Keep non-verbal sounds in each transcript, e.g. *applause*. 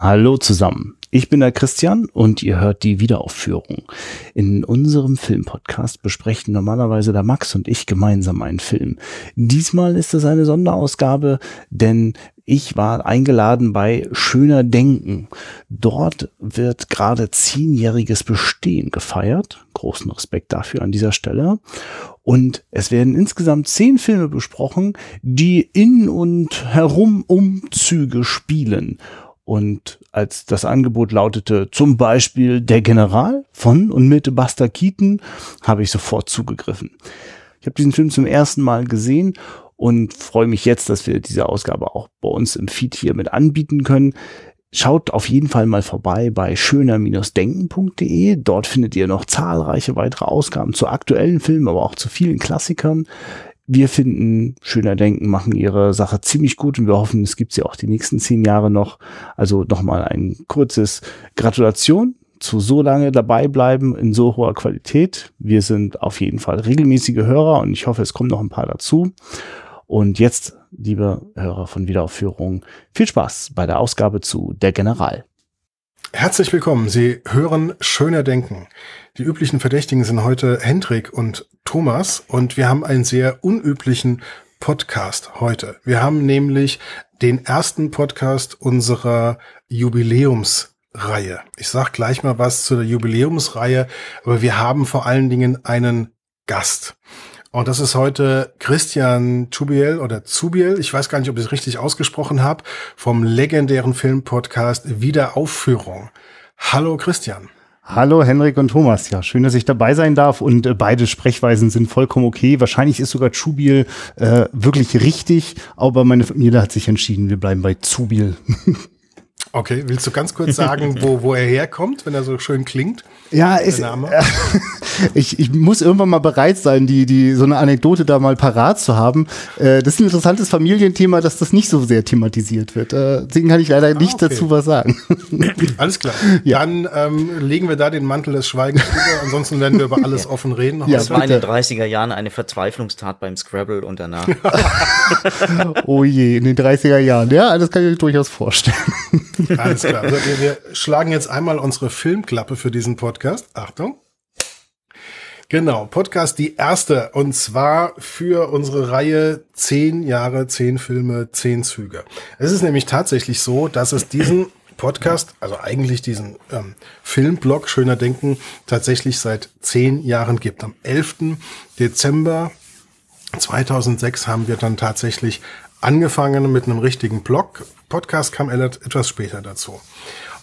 Hallo zusammen. Ich bin der Christian und ihr hört die Wiederaufführung. In unserem Filmpodcast besprechen normalerweise der Max und ich gemeinsam einen Film. Diesmal ist es eine Sonderausgabe, denn ich war eingeladen bei Schöner Denken. Dort wird gerade zehnjähriges Bestehen gefeiert. Großen Respekt dafür an dieser Stelle. Und es werden insgesamt zehn Filme besprochen, die in und herum Umzüge spielen. Und als das Angebot lautete, zum Beispiel Der General von und mit Buster Keaton, habe ich sofort zugegriffen. Ich habe diesen Film zum ersten Mal gesehen und freue mich jetzt, dass wir diese Ausgabe auch bei uns im Feed hier mit anbieten können. Schaut auf jeden Fall mal vorbei bei schöner-denken.de. Dort findet ihr noch zahlreiche weitere Ausgaben zu aktuellen Filmen, aber auch zu vielen Klassikern wir finden, Schöner Denken machen ihre Sache ziemlich gut und wir hoffen, es gibt sie auch die nächsten zehn Jahre noch. Also nochmal ein kurzes Gratulation zu so lange dabei bleiben in so hoher Qualität. Wir sind auf jeden Fall regelmäßige Hörer und ich hoffe, es kommen noch ein paar dazu. Und jetzt, liebe Hörer von Wiederaufführung, viel Spaß bei der Ausgabe zu Der General. Herzlich willkommen. Sie hören Schöner Denken. Die üblichen Verdächtigen sind heute Hendrik und Thomas und wir haben einen sehr unüblichen Podcast heute. Wir haben nämlich den ersten Podcast unserer Jubiläumsreihe. Ich sag gleich mal was zu der Jubiläumsreihe, aber wir haben vor allen Dingen einen Gast. Und das ist heute Christian Zubiel oder Zubiel, ich weiß gar nicht, ob ich es richtig ausgesprochen habe, vom legendären Filmpodcast Wiederaufführung. Hallo Christian. Hallo Henrik und Thomas. Ja, schön, dass ich dabei sein darf und äh, beide Sprechweisen sind vollkommen okay. Wahrscheinlich ist sogar Zubiel äh, wirklich richtig, aber meine Familie hat sich entschieden, wir bleiben bei Zubiel. *laughs* Okay, willst du ganz kurz sagen, *laughs* wo, wo er herkommt, wenn er so schön klingt? Ja, ist, äh, *laughs* ich, ich muss irgendwann mal bereit sein, die, die, so eine Anekdote da mal parat zu haben. Äh, das ist ein interessantes Familienthema, dass das nicht so sehr thematisiert wird. Äh, deswegen kann ich leider nicht ah, okay. dazu was sagen. *laughs* Alles klar. Ja. Dann ähm, legen wir da den Mantel des Schweigens drüber. Ansonsten werden wir über alles ja. offen reden. Ja, das war in den 30er Jahren eine Verzweiflungstat beim Scrabble und danach. oh je, in den 30er Jahren. Ja, das kann ich mir durchaus vorstellen. Alles klar. Also wir, wir schlagen jetzt einmal unsere Filmklappe für diesen Podcast. Achtung. Genau, Podcast die erste und zwar für unsere Reihe zehn Jahre, zehn Filme, zehn Züge. Es ist nämlich tatsächlich so, dass es diesen Podcast, also eigentlich diesen ähm, Filmblog Schöner Denken, tatsächlich seit zehn Jahren gibt. Am 11. Dezember 2006 haben wir dann tatsächlich angefangen mit einem richtigen Blog. Podcast kam etwas später dazu.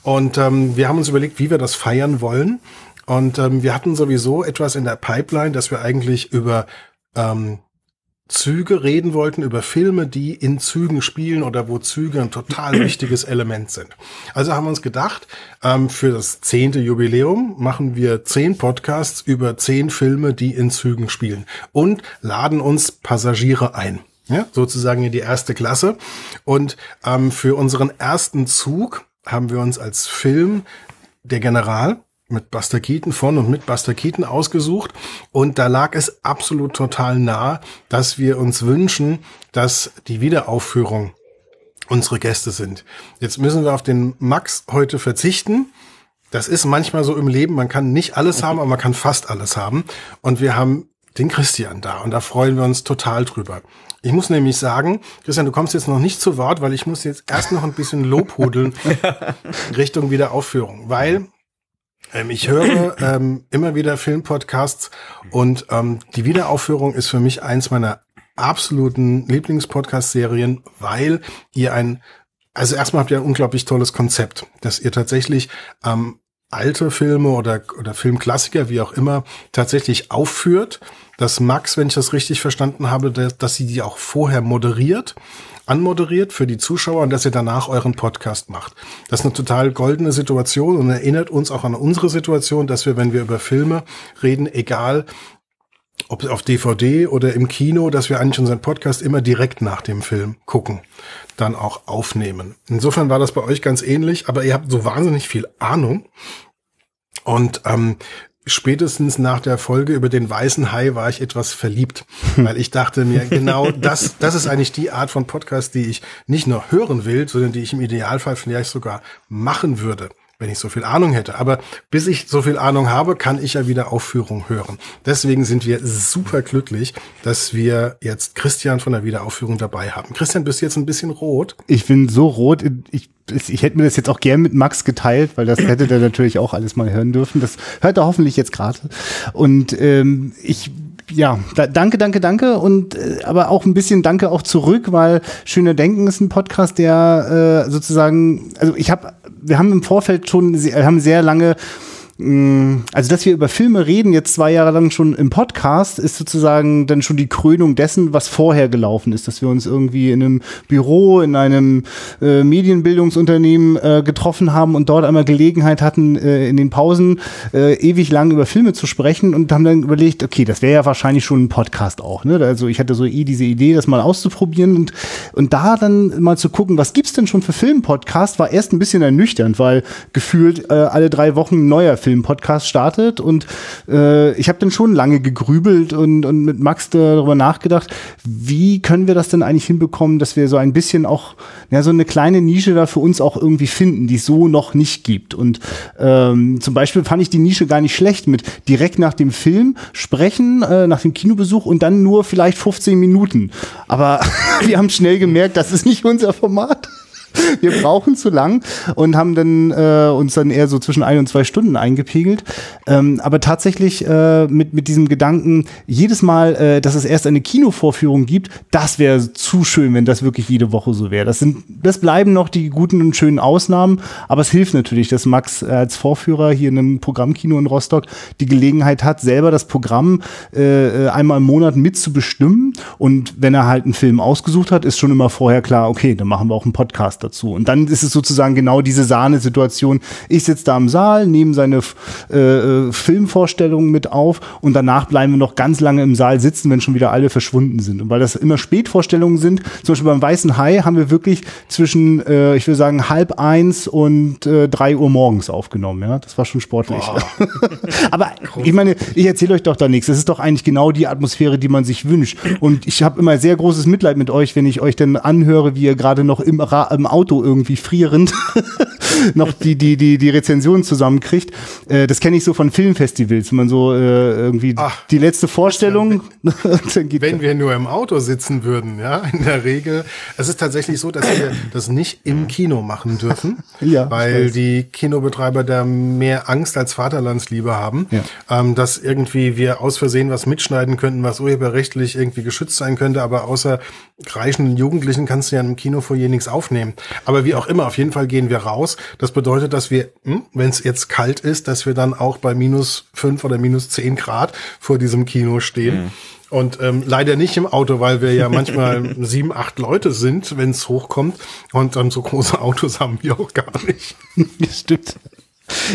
Und ähm, wir haben uns überlegt, wie wir das feiern wollen. Und ähm, wir hatten sowieso etwas in der Pipeline, dass wir eigentlich über ähm, Züge reden wollten, über Filme, die in Zügen spielen oder wo Züge ein total *clears throat* wichtiges Element sind. Also haben wir uns gedacht, ähm, für das zehnte Jubiläum machen wir zehn Podcasts über zehn Filme, die in Zügen spielen und laden uns Passagiere ein. Ja, sozusagen in die erste Klasse. Und ähm, für unseren ersten Zug haben wir uns als Film Der General mit Buster Keaton von und mit Buster Keaton ausgesucht. Und da lag es absolut total nah, dass wir uns wünschen, dass die Wiederaufführung unsere Gäste sind. Jetzt müssen wir auf den Max heute verzichten. Das ist manchmal so im Leben. Man kann nicht alles haben, aber man kann fast alles haben. Und wir haben den Christian da und da freuen wir uns total drüber. Ich muss nämlich sagen, Christian, du kommst jetzt noch nicht zu Wort, weil ich muss jetzt erst noch ein bisschen Lobhudeln *laughs* Richtung Wiederaufführung, weil ähm, ich höre ähm, immer wieder Filmpodcasts und ähm, die Wiederaufführung ist für mich eins meiner absoluten Lieblingspodcast-Serien, weil ihr ein, also erstmal habt ihr ein unglaublich tolles Konzept, dass ihr tatsächlich ähm, alte Filme oder, oder Filmklassiker, wie auch immer, tatsächlich aufführt, dass Max, wenn ich das richtig verstanden habe, dass, dass sie die auch vorher moderiert anmoderiert für die Zuschauer und dass ihr danach euren Podcast macht. Das ist eine total goldene Situation und erinnert uns auch an unsere Situation, dass wir, wenn wir über Filme reden, egal ob auf DVD oder im Kino, dass wir eigentlich unseren Podcast immer direkt nach dem Film gucken, dann auch aufnehmen. Insofern war das bei euch ganz ähnlich, aber ihr habt so wahnsinnig viel Ahnung. Und ähm, spätestens nach der Folge über den weißen Hai war ich etwas verliebt, *laughs* weil ich dachte mir, genau das, das ist eigentlich die Art von Podcast, die ich nicht nur hören will, sondern die ich im Idealfall vielleicht sogar machen würde wenn ich so viel Ahnung hätte. Aber bis ich so viel Ahnung habe, kann ich ja wieder Aufführung hören. Deswegen sind wir super glücklich, dass wir jetzt Christian von der Wiederaufführung dabei haben. Christian, bist du jetzt ein bisschen rot? Ich bin so rot. Ich, ich hätte mir das jetzt auch gern mit Max geteilt, weil das hätte der natürlich auch alles mal hören dürfen. Das hört er hoffentlich jetzt gerade. Und ähm, ich ja, da, danke, danke, danke und äh, aber auch ein bisschen danke auch zurück, weil Schöne Denken ist ein Podcast, der äh, sozusagen, also ich habe wir haben im Vorfeld schon, haben sehr lange also, dass wir über Filme reden, jetzt zwei Jahre lang schon im Podcast, ist sozusagen dann schon die Krönung dessen, was vorher gelaufen ist. Dass wir uns irgendwie in einem Büro, in einem äh, Medienbildungsunternehmen äh, getroffen haben und dort einmal Gelegenheit hatten, äh, in den Pausen äh, ewig lang über Filme zu sprechen und haben dann überlegt, okay, das wäre ja wahrscheinlich schon ein Podcast auch. Ne? Also ich hatte so eh diese Idee, das mal auszuprobieren und, und da dann mal zu gucken, was gibt's denn schon für Filmpodcast, war erst ein bisschen ernüchternd, weil gefühlt äh, alle drei Wochen ein neuer Film-Podcast startet. Und äh, ich habe dann schon lange gegrübelt und, und mit Max darüber nachgedacht, wie können wir das denn eigentlich hinbekommen, dass wir so ein bisschen auch, ja, so eine kleine Nische da für uns auch irgendwie finden, die es so noch nicht gibt. Und ähm, zum Beispiel fand ich die Nische gar nicht schlecht mit direkt nach dem Film sprechen, äh, nach dem Kinobesuch und dann nur vielleicht 15 Minuten. Aber *laughs* wir haben schnell gemerkt, das ist nicht unser Format. *laughs* wir brauchen zu lang und haben dann äh, uns dann eher so zwischen ein und zwei Stunden eingepegelt. Ähm, aber tatsächlich äh, mit, mit diesem Gedanken, jedes Mal, äh, dass es erst eine Kinovorführung gibt, das wäre zu schön, wenn das wirklich jede Woche so wäre. Das sind, das bleiben noch die guten und schönen Ausnahmen, aber es hilft natürlich, dass Max äh, als Vorführer hier in einem Programmkino in Rostock die Gelegenheit hat, selber das Programm äh, äh einmal im Monat mitzubestimmen. Und wenn er halt einen Film ausgesucht hat, ist schon immer vorher klar, okay, dann machen wir auch einen Podcast dazu. Und dann ist es sozusagen genau diese Sahnesituation. Ich sitze da im Saal, nehme seine äh, äh, Filmvorstellungen mit auf und danach bleiben wir noch ganz lange im Saal sitzen, wenn schon wieder alle verschwunden sind. Und weil das immer Spätvorstellungen sind, zum Beispiel beim Weißen Hai haben wir wirklich zwischen, äh, ich würde sagen, halb eins und äh, drei Uhr morgens aufgenommen. Ja, das war schon sportlich. *laughs* Aber ich meine, ich erzähle euch doch da nichts. Das ist doch eigentlich genau die Atmosphäre, die man sich wünscht. Und ich habe immer sehr großes Mitleid mit euch, wenn ich euch dann anhöre, wie ihr gerade noch im, Ra Auto irgendwie frierend *laughs* noch die, die, die, die Rezensionen zusammenkriegt. Äh, das kenne ich so von Filmfestivals, wenn man so äh, irgendwie Ach, die letzte Vorstellung. wenn, *laughs* wenn wir nur im Auto sitzen würden, ja, in der Regel. Es ist tatsächlich so, dass wir das nicht im Kino machen dürfen, *laughs* ja, weil die Kinobetreiber da mehr Angst als Vaterlandsliebe haben, ja. ähm, dass irgendwie wir aus Versehen was mitschneiden könnten, was urheberrechtlich irgendwie geschützt sein könnte, aber außer kreischenden Jugendlichen kannst du ja im Kinofoyer nichts aufnehmen. Aber wie auch immer, auf jeden Fall gehen wir raus. Das bedeutet, dass wir, hm, wenn es jetzt kalt ist, dass wir dann auch bei minus fünf oder minus zehn Grad vor diesem Kino stehen. Mhm. Und ähm, leider nicht im Auto, weil wir ja manchmal *laughs* sieben, acht Leute sind, wenn es hochkommt. Und dann so große Autos haben wir auch gar nicht. Stimmt.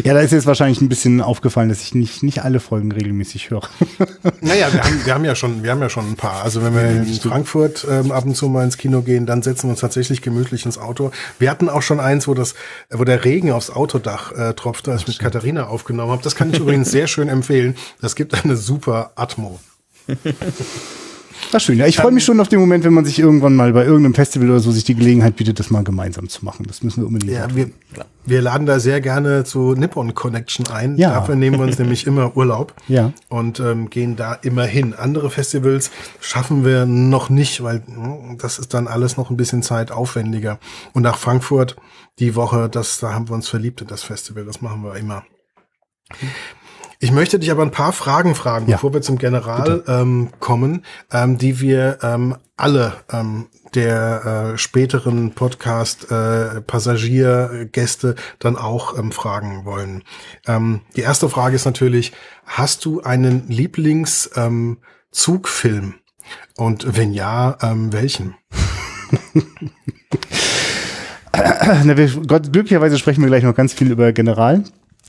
Ja, da ist jetzt wahrscheinlich ein bisschen aufgefallen, dass ich nicht, nicht alle Folgen regelmäßig höre. *laughs* Naja, wir haben, wir haben ja schon, wir haben ja schon ein paar. Also wenn wir in Frankfurt ähm, ab und zu mal ins Kino gehen, dann setzen wir uns tatsächlich gemütlich ins Auto. Wir hatten auch schon eins, wo das, wo der Regen aufs Autodach äh, tropfte, als ich mit Katharina aufgenommen habe. Das kann ich übrigens sehr *laughs* schön empfehlen. Das gibt eine super Atmo. *laughs* Das ist schön. Ja, ich freue mich schon auf den Moment, wenn man sich irgendwann mal bei irgendeinem Festival oder so sich die Gelegenheit bietet, das mal gemeinsam zu machen. Das müssen wir unbedingt ja, wir, wir, laden da sehr gerne zu Nippon Connection ein. Ja. Dafür nehmen wir uns *laughs* nämlich immer Urlaub ja. und ähm, gehen da immer hin. Andere Festivals schaffen wir noch nicht, weil hm, das ist dann alles noch ein bisschen zeitaufwendiger. Und nach Frankfurt die Woche, das, da haben wir uns verliebt in das Festival. Das machen wir immer. Ich möchte dich aber ein paar Fragen fragen, ja. bevor wir zum General ähm, kommen, ähm, die wir ähm, alle ähm, der äh, späteren Podcast äh, Passagiergäste dann auch ähm, fragen wollen. Ähm, die erste Frage ist natürlich, hast du einen Lieblingszugfilm? Ähm, Und wenn ja, ähm, welchen? *laughs* Na, wir, Gott, glücklicherweise sprechen wir gleich noch ganz viel über General.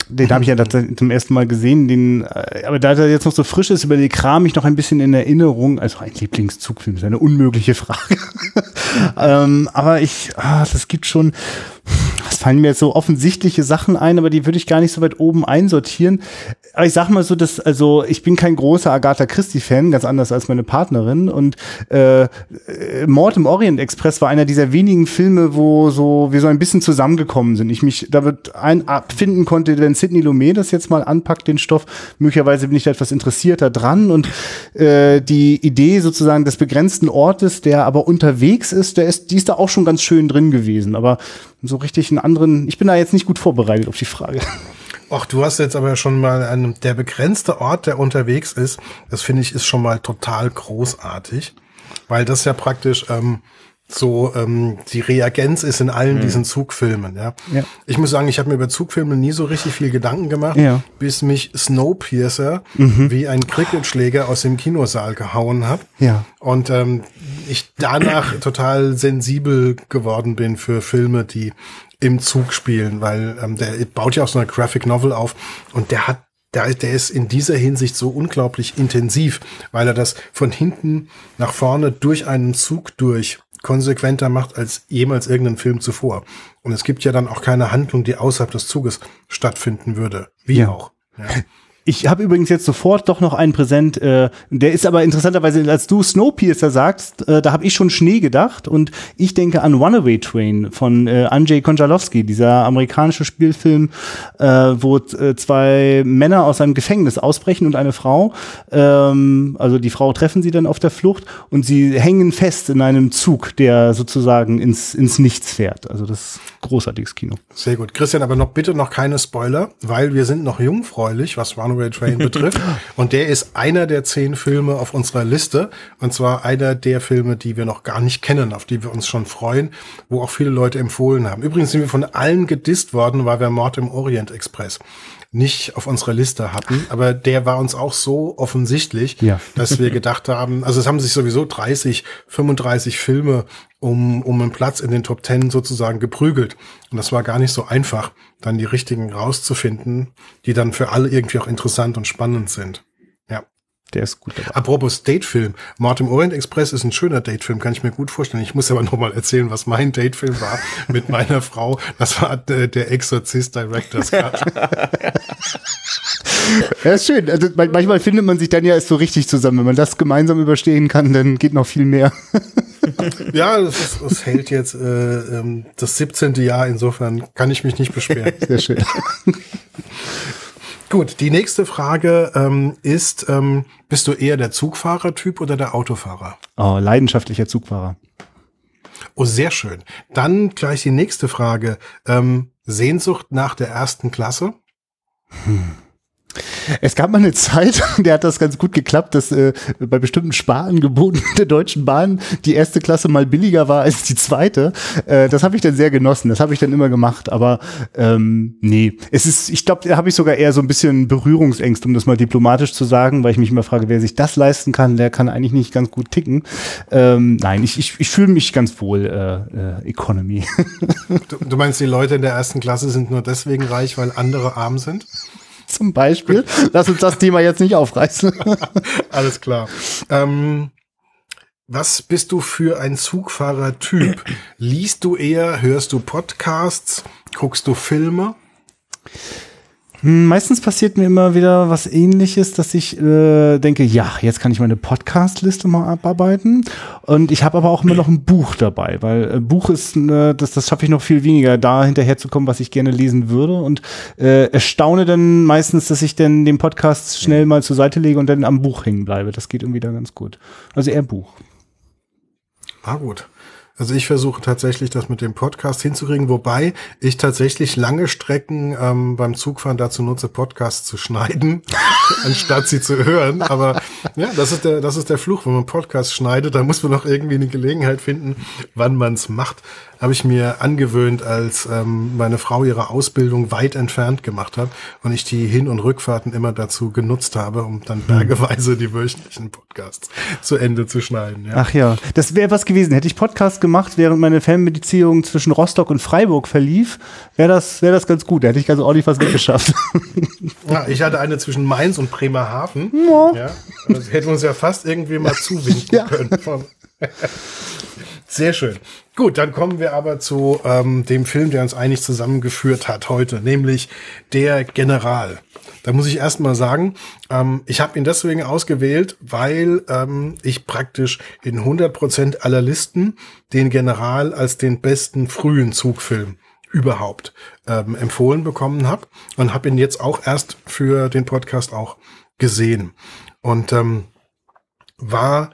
Den habe ich ja zum ersten Mal gesehen. Den, äh, aber da er jetzt noch so frisch ist, über den kram ich noch ein bisschen in Erinnerung. Also ein Lieblingszugfilm ist eine unmögliche Frage. *laughs* ähm, aber ich, ah, das gibt schon, es fallen mir jetzt so offensichtliche Sachen ein, aber die würde ich gar nicht so weit oben einsortieren. Aber ich sag mal so, dass, also ich bin kein großer Agatha Christie-Fan, ganz anders als meine Partnerin. Und äh, Mord im Orient Express war einer dieser wenigen Filme, wo so wir so ein bisschen zusammengekommen sind. Ich mich damit ein abfinden konnte, wenn Sidney Lumet das jetzt mal anpackt, den Stoff. Möglicherweise bin ich da etwas interessierter dran. Und äh, die Idee sozusagen des begrenzten Ortes, der aber unterwegs ist, der ist, die ist da auch schon ganz schön drin gewesen. Aber so richtig einen anderen, ich bin da jetzt nicht gut vorbereitet auf die Frage. Ach, du hast jetzt aber schon mal einen, der begrenzte Ort, der unterwegs ist, das finde ich ist schon mal total großartig, weil das ja praktisch ähm, so ähm, die Reagenz ist in allen mhm. diesen Zugfilmen. Ja? ja. Ich muss sagen, ich habe mir über Zugfilme nie so richtig viel Gedanken gemacht, ja. bis mich Snowpiercer mhm. wie ein Cricketschläger aus dem Kinosaal gehauen hat. Ja. Und ähm, ich danach total sensibel geworden bin für Filme, die im Zug spielen, weil ähm, der baut ja auch so eine Graphic Novel auf und der hat der, der ist in dieser Hinsicht so unglaublich intensiv, weil er das von hinten nach vorne durch einen Zug durch konsequenter macht als jemals irgendein Film zuvor. Und es gibt ja dann auch keine Handlung, die außerhalb des Zuges stattfinden würde. Wie ja. auch. Ja. *laughs* Ich habe übrigens jetzt sofort doch noch einen Präsent, äh, der ist aber interessanterweise, als du Snowpiercer sagst, äh, da habe ich schon Schnee gedacht und ich denke an Runaway Train von äh, Andrzej Konjalowski, dieser amerikanische Spielfilm, äh, wo äh, zwei Männer aus einem Gefängnis ausbrechen und eine Frau, ähm, also die Frau treffen sie dann auf der Flucht und sie hängen fest in einem Zug, der sozusagen ins, ins Nichts fährt. Also das ist großartiges Kino. Sehr gut. Christian, aber noch bitte noch keine Spoiler, weil wir sind noch jungfräulich, was Runaway Runaway Train betrifft. *laughs* Und der ist einer der zehn Filme auf unserer Liste. Und zwar einer der Filme, die wir noch gar nicht kennen, auf die wir uns schon freuen, wo auch viele Leute empfohlen haben. Übrigens sind wir von allen gedisst worden, weil wir Mord im Orient Express nicht auf unserer Liste hatten, aber der war uns auch so offensichtlich, ja. dass wir gedacht haben, also es haben sich sowieso 30, 35 Filme um, um einen Platz in den Top 10 sozusagen geprügelt. Und das war gar nicht so einfach, dann die richtigen rauszufinden, die dann für alle irgendwie auch interessant und spannend sind. Der ist gut dabei. Apropos Datefilm. Mord im Orient Express ist ein schöner Datefilm, kann ich mir gut vorstellen. Ich muss aber noch mal erzählen, was mein Datefilm war *laughs* mit meiner Frau. Das war der, der Exorzist Director's Cut. *laughs* ja, ist schön. Also, manchmal findet man sich dann ja erst so richtig zusammen. Wenn man das gemeinsam überstehen kann, dann geht noch viel mehr. *laughs* ja, das hält jetzt äh, ähm, das 17. Jahr. Insofern kann ich mich nicht beschweren. Sehr schön. Gut, die nächste Frage ähm, ist, ähm, bist du eher der Zugfahrertyp oder der Autofahrer? Oh, leidenschaftlicher Zugfahrer. Oh, sehr schön. Dann gleich die nächste Frage. Ähm, Sehnsucht nach der ersten Klasse? Hm. Es gab mal eine Zeit, *laughs* der hat das ganz gut geklappt, dass äh, bei bestimmten Sparangeboten *laughs* der Deutschen Bahn die erste Klasse mal billiger war als die zweite. Äh, das habe ich dann sehr genossen, das habe ich dann immer gemacht. Aber ähm, nee, es ist, ich glaube, da habe ich sogar eher so ein bisschen Berührungsängst, um das mal diplomatisch zu sagen, weil ich mich immer frage, wer sich das leisten kann, der kann eigentlich nicht ganz gut ticken. Ähm, nein, ich, ich, ich fühle mich ganz wohl äh, äh, Economy. *laughs* Du, du meinst, die Leute in der ersten Klasse sind nur deswegen reich, weil andere arm sind? Zum Beispiel. Lass uns das Thema jetzt nicht aufreißen. *laughs* Alles klar. Ähm, was bist du für ein Zugfahrertyp? Liest du eher, hörst du Podcasts, guckst du Filme? Hm, meistens passiert mir immer wieder was ähnliches, dass ich äh, denke, ja, jetzt kann ich meine Podcast-Liste mal abarbeiten. Und ich habe aber auch immer noch ein Buch dabei, weil äh, Buch ist, äh, das, das schaffe ich noch viel weniger, da hinterher zu kommen, was ich gerne lesen würde. Und äh, erstaune dann meistens, dass ich dann den Podcast schnell mal zur Seite lege und dann am Buch hängen bleibe. Das geht irgendwie da ganz gut. Also eher Buch. Ah, gut. Also ich versuche tatsächlich das mit dem Podcast hinzukriegen, wobei ich tatsächlich lange Strecken ähm, beim Zugfahren dazu nutze, Podcasts zu schneiden, anstatt sie zu hören. Aber ja, das ist der, das ist der Fluch, wenn man Podcasts schneidet, da muss man noch irgendwie eine Gelegenheit finden, wann man es macht habe ich mir angewöhnt, als ähm, meine Frau ihre Ausbildung weit entfernt gemacht hat und ich die Hin- und Rückfahrten immer dazu genutzt habe, um dann hm. bergeweise die wöchentlichen Podcasts zu Ende zu schneiden. Ja. Ach ja, das wäre was gewesen. Hätte ich Podcast gemacht, während meine Fernbeziehung zwischen Rostock und Freiburg verlief, wäre das, wäre das ganz gut. Da hätte ich also ordentlich was weggeschafft. Ja, ich hatte eine zwischen Mainz und Bremerhaven. Ja. ja. Also hätten wir uns ja fast irgendwie mal zuwinden *laughs* ja. können. *laughs* Sehr schön. Gut, dann kommen wir aber zu ähm, dem Film, der uns eigentlich zusammengeführt hat heute, nämlich Der General. Da muss ich erst mal sagen, ähm, ich habe ihn deswegen ausgewählt, weil ähm, ich praktisch in 100 Prozent aller Listen den General als den besten frühen Zugfilm überhaupt ähm, empfohlen bekommen habe und habe ihn jetzt auch erst für den Podcast auch gesehen und ähm, war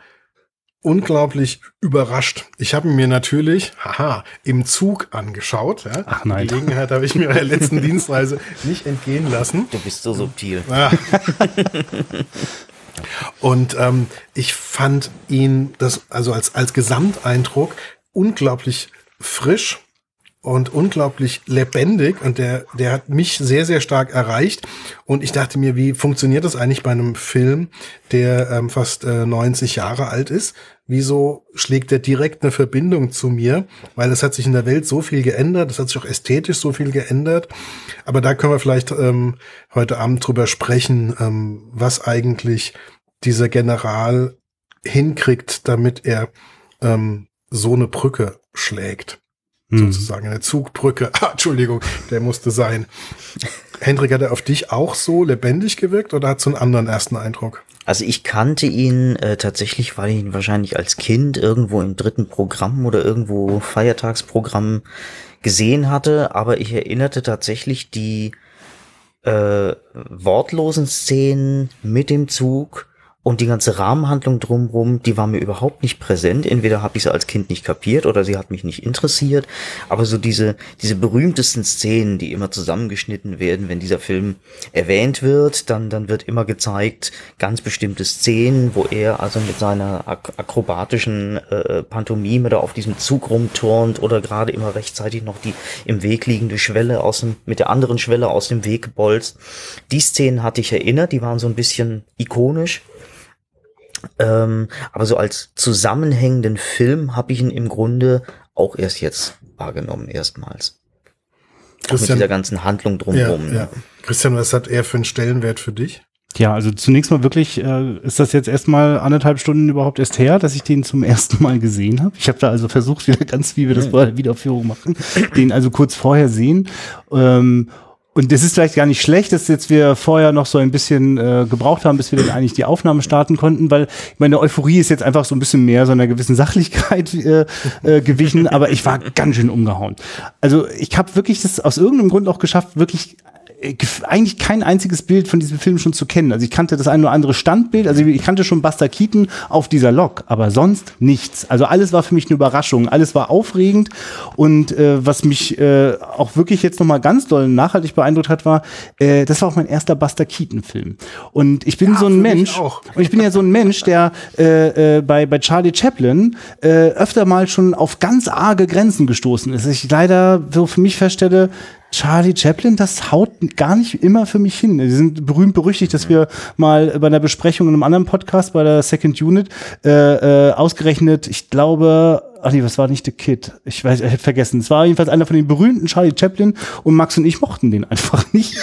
unglaublich überrascht. Ich habe mir natürlich, haha, im Zug angeschaut. Ja. Ach nein. Die Gelegenheit habe ich mir bei der letzten *laughs* Dienstreise nicht entgehen lassen. Du bist so subtil. Ja. Und ähm, ich fand ihn das also als als Gesamteindruck unglaublich frisch und unglaublich lebendig und der, der hat mich sehr, sehr stark erreicht. Und ich dachte mir, wie funktioniert das eigentlich bei einem Film, der ähm, fast äh, 90 Jahre alt ist? Wieso schlägt der direkt eine Verbindung zu mir? Weil es hat sich in der Welt so viel geändert, es hat sich auch ästhetisch so viel geändert. Aber da können wir vielleicht ähm, heute Abend drüber sprechen, ähm, was eigentlich dieser General hinkriegt, damit er ähm, so eine Brücke schlägt Hm. sozusagen eine Zugbrücke. *laughs* Ah, Entschuldigung, der musste sein. Hendrik, hat er auf dich auch so lebendig gewirkt oder hat so einen anderen ersten Eindruck? Also ich kannte ihn äh, tatsächlich, weil ich ihn wahrscheinlich als Kind irgendwo im dritten Programm oder irgendwo Feiertagsprogramm gesehen hatte, aber ich erinnerte tatsächlich die äh, wortlosen Szenen mit dem Zug und die ganze Rahmenhandlung drumherum, die war mir überhaupt nicht präsent. Entweder habe ich sie als Kind nicht kapiert oder sie hat mich nicht interessiert. Aber so diese, diese berühmtesten Szenen, die immer zusammengeschnitten werden, wenn dieser Film erwähnt wird, dann, dann wird immer gezeigt, ganz bestimmte Szenen, wo er also mit seiner ak akrobatischen äh, Pantomime da auf diesem Zug rumturnt oder gerade immer rechtzeitig noch die im Weg liegende Schwelle aus dem, mit der anderen Schwelle aus dem Weg gebolzt. Die Szenen hatte ich erinnert, die waren so ein bisschen ikonisch. Ähm, aber so als zusammenhängenden Film habe ich ihn im Grunde auch erst jetzt wahrgenommen, erstmals. Auch mit Christian- dieser ganzen Handlung Ja, drumherum. ja. Christian, was hat er für einen Stellenwert für dich? Ja, also zunächst mal wirklich, äh, ist das jetzt erstmal anderthalb Stunden überhaupt erst her, dass ich den zum ersten Mal gesehen habe. Ich habe da also versucht, wieder ganz wie wir das bei der Wiederaufführung machen, den also kurz vorher sehen. Ähm, und das ist vielleicht gar nicht schlecht, dass jetzt wir vorher noch so ein bisschen äh, gebraucht haben, bis wir dann eigentlich die Aufnahme starten konnten, weil meine Euphorie ist jetzt einfach so ein bisschen mehr so einer gewissen Sachlichkeit *laughs* äh, äh, gewichen, aber ich war ganz schön umgehauen. Also ich habe wirklich das aus irgendeinem Grund auch geschafft, wirklich eigentlich kein einziges Bild von diesem Film schon zu kennen. Also ich kannte das ein oder andere Standbild, also ich kannte schon Buster Keaton auf dieser Lok, aber sonst nichts. Also alles war für mich eine Überraschung, alles war aufregend und äh, was mich äh, auch wirklich jetzt nochmal ganz doll nachhaltig beeindruckt hat, war, äh, das war auch mein erster Buster Keaton Film. Und ich bin so ein Mensch, und ich bin ja so ein Mensch, der äh, äh, bei, bei Charlie Chaplin äh, öfter mal schon auf ganz arge Grenzen gestoßen ist. Ich leider so für mich feststelle, Charlie Chaplin, das haut gar nicht immer für mich hin. Die sind berühmt berüchtigt, dass wir mal bei einer Besprechung in einem anderen Podcast bei der Second Unit äh, äh, ausgerechnet, ich glaube, ach nee, was war nicht The Kid? Ich weiß, ich hab vergessen. Es war jedenfalls einer von den berühmten Charlie Chaplin und Max und ich mochten den einfach *laughs* nicht.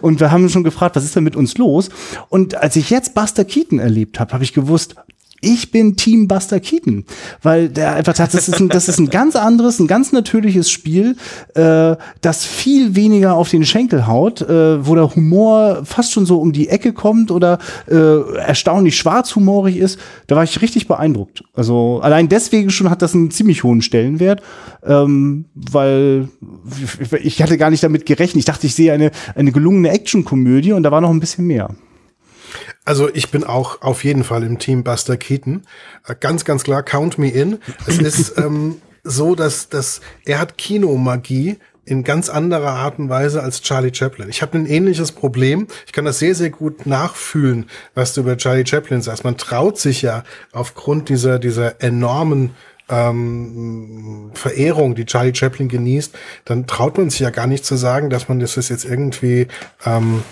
Und wir haben schon gefragt, was ist denn mit uns los? Und als ich jetzt Buster Keaton erlebt habe, habe ich gewusst, ich bin Team Buster Keaton, weil der einfach sagt, das ist ein, das ist ein ganz anderes, ein ganz natürliches Spiel, äh, das viel weniger auf den Schenkel haut, äh, wo der Humor fast schon so um die Ecke kommt oder äh, erstaunlich schwarzhumorig ist. Da war ich richtig beeindruckt. Also allein deswegen schon hat das einen ziemlich hohen Stellenwert, ähm, weil ich hatte gar nicht damit gerechnet. Ich dachte, ich sehe eine, eine gelungene Actionkomödie und da war noch ein bisschen mehr. Also ich bin auch auf jeden Fall im Team Buster Keaton. Äh, Ganz, ganz klar, count me in. Es ist *laughs* ähm, so, dass, dass er hat Kinomagie in ganz anderer Art und Weise als Charlie Chaplin. Ich habe ein ähnliches Problem. Ich kann das sehr, sehr gut nachfühlen, was du über Charlie Chaplin sagst. Man traut sich ja aufgrund dieser, dieser enormen ähm, Verehrung, die Charlie Chaplin genießt, dann traut man sich ja gar nicht zu sagen, dass man das jetzt irgendwie ähm,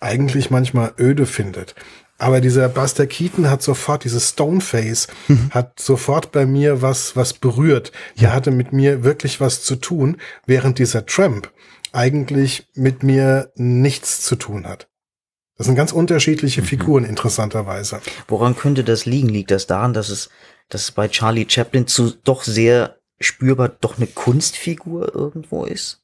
eigentlich manchmal öde findet. Aber dieser Buster Keaton hat sofort, dieses Stoneface, hat sofort bei mir was, was berührt. Der hatte mit mir wirklich was zu tun, während dieser Tramp eigentlich mit mir nichts zu tun hat. Das sind ganz unterschiedliche Figuren, interessanterweise. Woran könnte das liegen? Liegt das daran, dass es dass bei Charlie Chaplin zu doch sehr spürbar doch eine Kunstfigur irgendwo ist.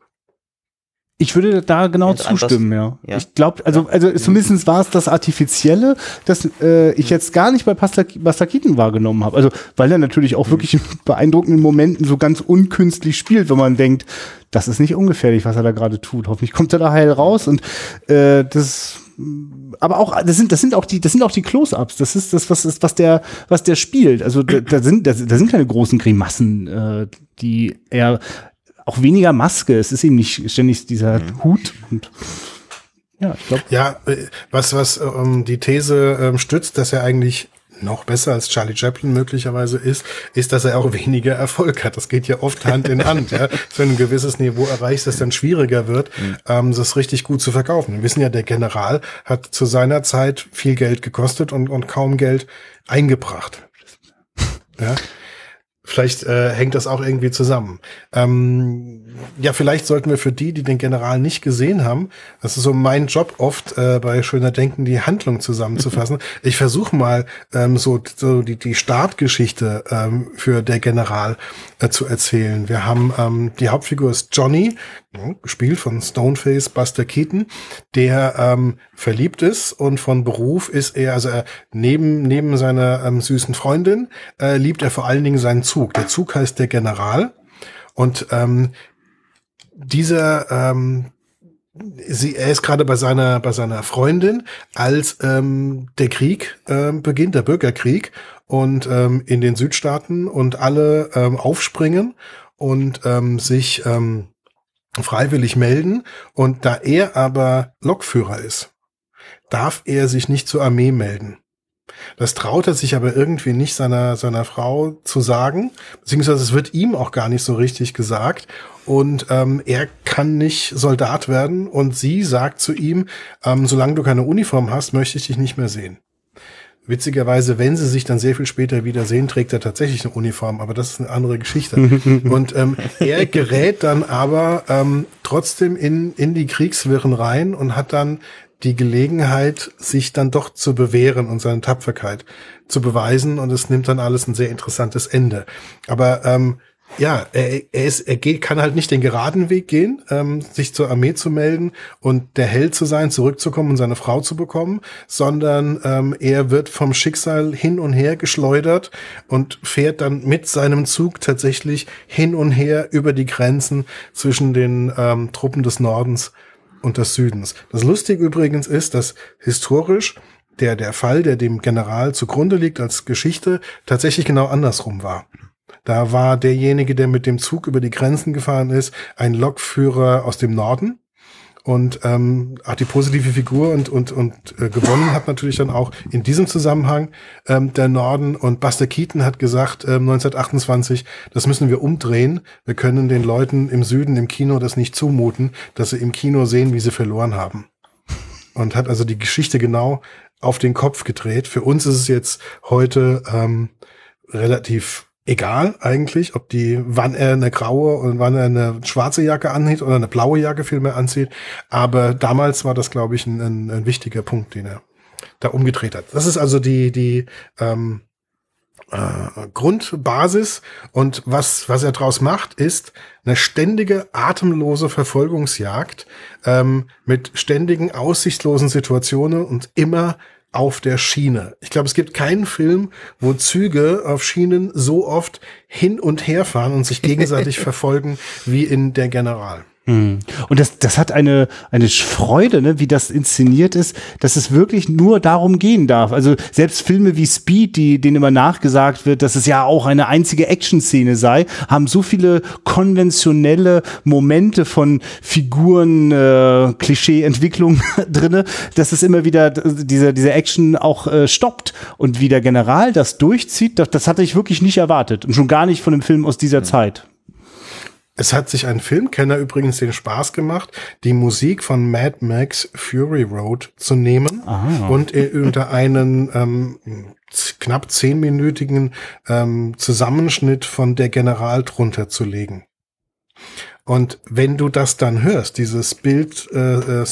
Ich würde da genau zustimmen, ja. ja. Ich glaube, also, also zumindest war es das Artifizielle, das äh, ich jetzt gar nicht bei Keaton wahrgenommen habe. Also, weil er natürlich auch wirklich in beeindruckenden Momenten so ganz unkünstlich spielt, wenn man denkt, das ist nicht ungefährlich, was er da gerade tut. Hoffentlich kommt er da heil raus und äh, das aber auch das sind das sind auch die das sind auch die Close-ups das ist das was ist was der was der spielt also da, da sind da, da sind keine großen Grimassen äh, die er auch weniger Maske es ist eben nicht ständig dieser Hut und ja ich glaube Ja, äh, was, was ähm, die These ähm, stützt, dass er eigentlich noch besser als Charlie Chaplin möglicherweise ist, ist, dass er auch weniger Erfolg hat. Das geht ja oft Hand in Hand. ja. *laughs* Wenn du ein gewisses Niveau erreichst, es dann schwieriger wird, ähm, das richtig gut zu verkaufen. Wir wissen ja, der General hat zu seiner Zeit viel Geld gekostet und, und kaum Geld eingebracht. Ja. Vielleicht äh, hängt das auch irgendwie zusammen. Ähm, ja, vielleicht sollten wir für die, die den General nicht gesehen haben, das ist so mein Job oft äh, bei Schöner Denken, die Handlung zusammenzufassen. *laughs* ich versuche mal ähm, so, so die, die Startgeschichte ähm, für der General äh, zu erzählen. Wir haben ähm, die Hauptfigur ist Johnny, gespielt von Stoneface Buster Keaton, der ähm, verliebt ist und von Beruf ist er, also er, neben, neben seiner ähm, süßen Freundin, äh, liebt er vor allen Dingen seinen Zug. Der Zug heißt der General. Und ähm, dieser ähm, sie, er ist gerade bei seiner bei seiner Freundin, als ähm, der Krieg ähm, beginnt, der Bürgerkrieg. Und ähm, in den Südstaaten und alle ähm, aufspringen und ähm, sich ähm, freiwillig melden. Und da er aber Lokführer ist, darf er sich nicht zur Armee melden. Das traut er sich aber irgendwie nicht seiner, seiner Frau zu sagen, beziehungsweise es wird ihm auch gar nicht so richtig gesagt. Und ähm, er kann nicht Soldat werden und sie sagt zu ihm, ähm, solange du keine Uniform hast, möchte ich dich nicht mehr sehen. Witzigerweise, wenn sie sich dann sehr viel später wieder sehen, trägt er tatsächlich eine Uniform, aber das ist eine andere Geschichte. *laughs* und ähm, er gerät dann aber ähm, trotzdem in, in die Kriegswirren rein und hat dann die Gelegenheit, sich dann doch zu bewähren und seine Tapferkeit zu beweisen. Und es nimmt dann alles ein sehr interessantes Ende. Aber ähm, ja, er, er, ist, er geht, kann halt nicht den geraden Weg gehen, ähm, sich zur Armee zu melden und der Held zu sein, zurückzukommen und seine Frau zu bekommen, sondern ähm, er wird vom Schicksal hin und her geschleudert und fährt dann mit seinem Zug tatsächlich hin und her über die Grenzen zwischen den ähm, Truppen des Nordens und des Südens. Das Lustige übrigens ist, dass historisch der, der Fall, der dem General zugrunde liegt als Geschichte, tatsächlich genau andersrum war. Da war derjenige, der mit dem Zug über die Grenzen gefahren ist, ein Lokführer aus dem Norden. Und ähm, auch die positive Figur und, und, und äh, gewonnen hat natürlich dann auch in diesem Zusammenhang ähm, der Norden. Und Buster Keaton hat gesagt, ähm, 1928, das müssen wir umdrehen. Wir können den Leuten im Süden im Kino das nicht zumuten, dass sie im Kino sehen, wie sie verloren haben. Und hat also die Geschichte genau auf den Kopf gedreht. Für uns ist es jetzt heute ähm, relativ egal eigentlich, ob die, wann er eine graue und wann er eine schwarze Jacke anzieht oder eine blaue Jacke vielmehr anzieht. Aber damals war das, glaube ich, ein, ein, wichtiger Punkt, den er da umgedreht hat. Das ist also die, die ähm, äh, Grundbasis und was, was er daraus macht, ist eine ständige, atemlose Verfolgungsjagd ähm, mit ständigen, aussichtslosen Situationen und immer auf der Schiene. Ich glaube, es gibt keinen Film, wo Züge auf Schienen so oft hin und her fahren und sich gegenseitig *laughs* verfolgen wie in Der General. Hm. Und das, das hat eine, eine Freude, ne, wie das inszeniert ist, dass es wirklich nur darum gehen darf. Also selbst Filme wie Speed, die, denen immer nachgesagt wird, dass es ja auch eine einzige Action-Szene sei, haben so viele konventionelle Momente von Figuren, äh, Klischee-Entwicklung *laughs* drinne, dass es immer wieder diese, diese Action auch äh, stoppt. Und wie der General das durchzieht, das, das hatte ich wirklich nicht erwartet. Und schon gar nicht von einem Film aus dieser mhm. Zeit. Es hat sich ein Filmkenner übrigens den Spaß gemacht, die Musik von Mad Max Fury Road zu nehmen ah. und unter einen ähm, knapp zehnminütigen ähm, Zusammenschnitt von Der General drunter zu legen. Und wenn du das dann hörst, dieses Bild äh, äh,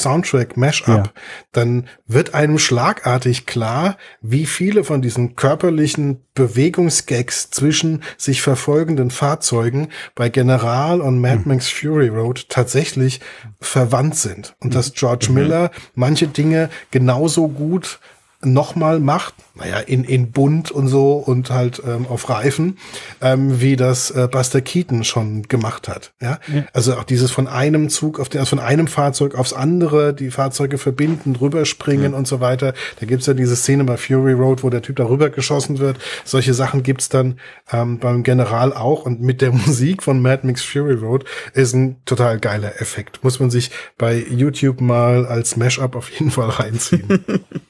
ja. dann wird einem schlagartig klar, wie viele von diesen körperlichen Bewegungsgags zwischen sich verfolgenden Fahrzeugen bei General und Mad mhm. Max Fury Road tatsächlich verwandt sind und dass George mhm. Miller manche Dinge genauso gut nochmal macht, naja, in, in bunt und so und halt ähm, auf Reifen, ähm, wie das äh, Buster Keaton schon gemacht hat. Ja? ja? Also auch dieses von einem Zug auf den, also von einem Fahrzeug aufs andere, die Fahrzeuge verbinden, rüberspringen ja. und so weiter. Da gibt's ja diese Szene bei Fury Road, wo der Typ darüber geschossen wird. Solche Sachen gibt's dann ähm, beim General auch und mit der *laughs* Musik von Mad Max Fury Road ist ein total geiler Effekt. Muss man sich bei YouTube mal als Mashup auf jeden Fall reinziehen. *laughs*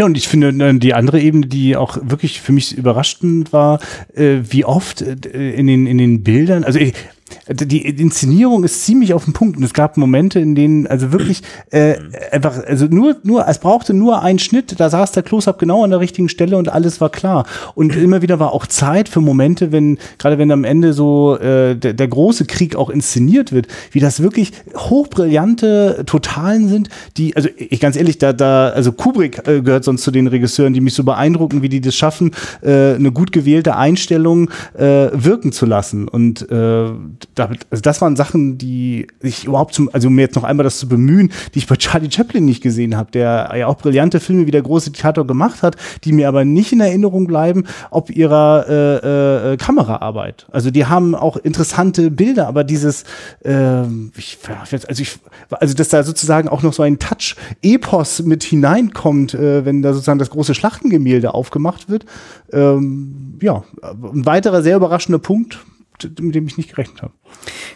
Ja, und ich finde äh, die andere Ebene, die auch wirklich für mich überraschend war, äh, wie oft äh, in den, in den Bildern, also die Inszenierung ist ziemlich auf den Punkt und es gab Momente, in denen also wirklich äh, einfach also nur nur es brauchte nur einen Schnitt, da saß der Close-up genau an der richtigen Stelle und alles war klar. Und immer wieder war auch Zeit für Momente, wenn gerade wenn am Ende so äh, der, der große Krieg auch inszeniert wird, wie das wirklich hochbrillante Totalen sind, die also ich ganz ehrlich da da also Kubrick äh, gehört sonst zu den Regisseuren, die mich so beeindrucken, wie die das schaffen, äh, eine gut gewählte Einstellung äh, wirken zu lassen. Und äh, damit, also das waren Sachen, die ich überhaupt zum, also um mir jetzt noch einmal das zu bemühen, die ich bei Charlie Chaplin nicht gesehen habe, der ja auch brillante Filme wie der große Diktator gemacht hat, die mir aber nicht in Erinnerung bleiben, ob ihrer äh, äh, Kameraarbeit. Also die haben auch interessante Bilder, aber dieses, äh, ich, also ich, also dass da sozusagen auch noch so ein Touch Epos mit hineinkommt, äh, wenn da sozusagen das große Schlachtengemälde aufgemacht wird. Ähm, ja, ein weiterer sehr überraschender Punkt, mit dem ich nicht gerechnet habe.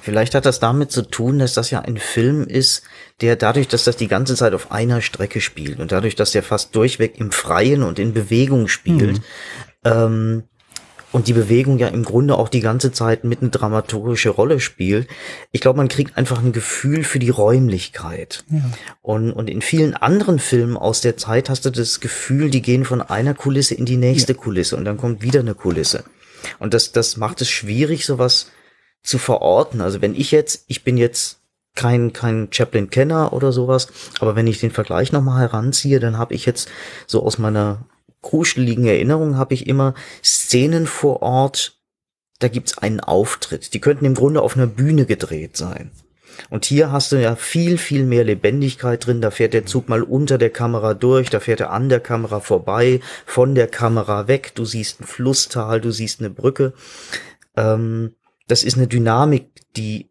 Vielleicht hat das damit zu tun, dass das ja ein Film ist, der dadurch, dass das die ganze Zeit auf einer Strecke spielt und dadurch, dass der fast durchweg im Freien und in Bewegung spielt, mhm. ähm, und die Bewegung ja im Grunde auch die ganze Zeit mit eine dramaturgische Rolle spielt. Ich glaube, man kriegt einfach ein Gefühl für die Räumlichkeit. Ja. Und, und in vielen anderen Filmen aus der Zeit hast du das Gefühl, die gehen von einer Kulisse in die nächste ja. Kulisse und dann kommt wieder eine Kulisse. Und das, das macht es schwierig, sowas zu verorten. Also wenn ich jetzt, ich bin jetzt kein, kein Chaplin-Kenner oder sowas, aber wenn ich den Vergleich nochmal heranziehe, dann habe ich jetzt so aus meiner kruseligen Erinnerung habe ich immer Szenen vor Ort, da gibt's einen Auftritt. Die könnten im Grunde auf einer Bühne gedreht sein. Und hier hast du ja viel, viel mehr Lebendigkeit drin. Da fährt der Zug mal unter der Kamera durch, da fährt er an der Kamera vorbei, von der Kamera weg. Du siehst ein Flusstal, du siehst eine Brücke. Ähm, das ist eine Dynamik, die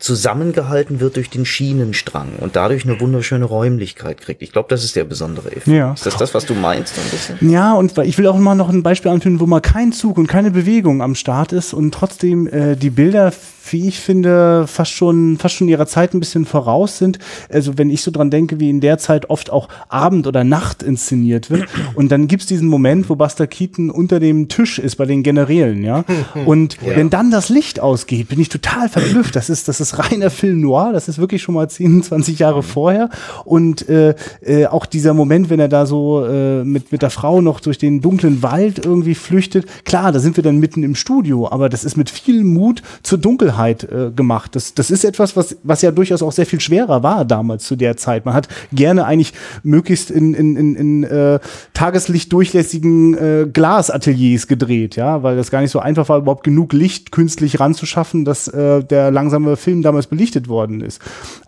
zusammengehalten wird durch den Schienenstrang und dadurch eine wunderschöne Räumlichkeit kriegt. Ich glaube, das ist der besondere Effekt. Ja. Ist das das, was du meinst? Ein bisschen? Ja, und ich will auch mal noch ein Beispiel anführen, wo mal kein Zug und keine Bewegung am Start ist und trotzdem äh, die Bilder wie ich finde, fast schon, fast schon ihrer Zeit ein bisschen voraus sind. Also wenn ich so dran denke, wie in der Zeit oft auch Abend oder Nacht inszeniert wird. Und dann gibt's diesen Moment, wo Buster Keaton unter dem Tisch ist bei den Generälen, ja. *laughs* Und ja. wenn dann das Licht ausgeht, bin ich total verblüfft. Das ist, das ist reiner Film noir. Das ist wirklich schon mal 10, 20 Jahre mhm. vorher. Und äh, äh, auch dieser Moment, wenn er da so äh, mit, mit der Frau noch durch den dunklen Wald irgendwie flüchtet. Klar, da sind wir dann mitten im Studio, aber das ist mit viel Mut zur Dunkelheit Dunkelheit äh, gemacht. Das, das ist etwas, was, was ja durchaus auch sehr viel schwerer war damals zu der Zeit. Man hat gerne eigentlich möglichst in, in, in, in äh, Tageslicht durchlässigen äh, Glasateliers gedreht, ja, weil das gar nicht so einfach war, überhaupt genug Licht künstlich ranzuschaffen, dass äh, der langsame Film damals belichtet worden ist.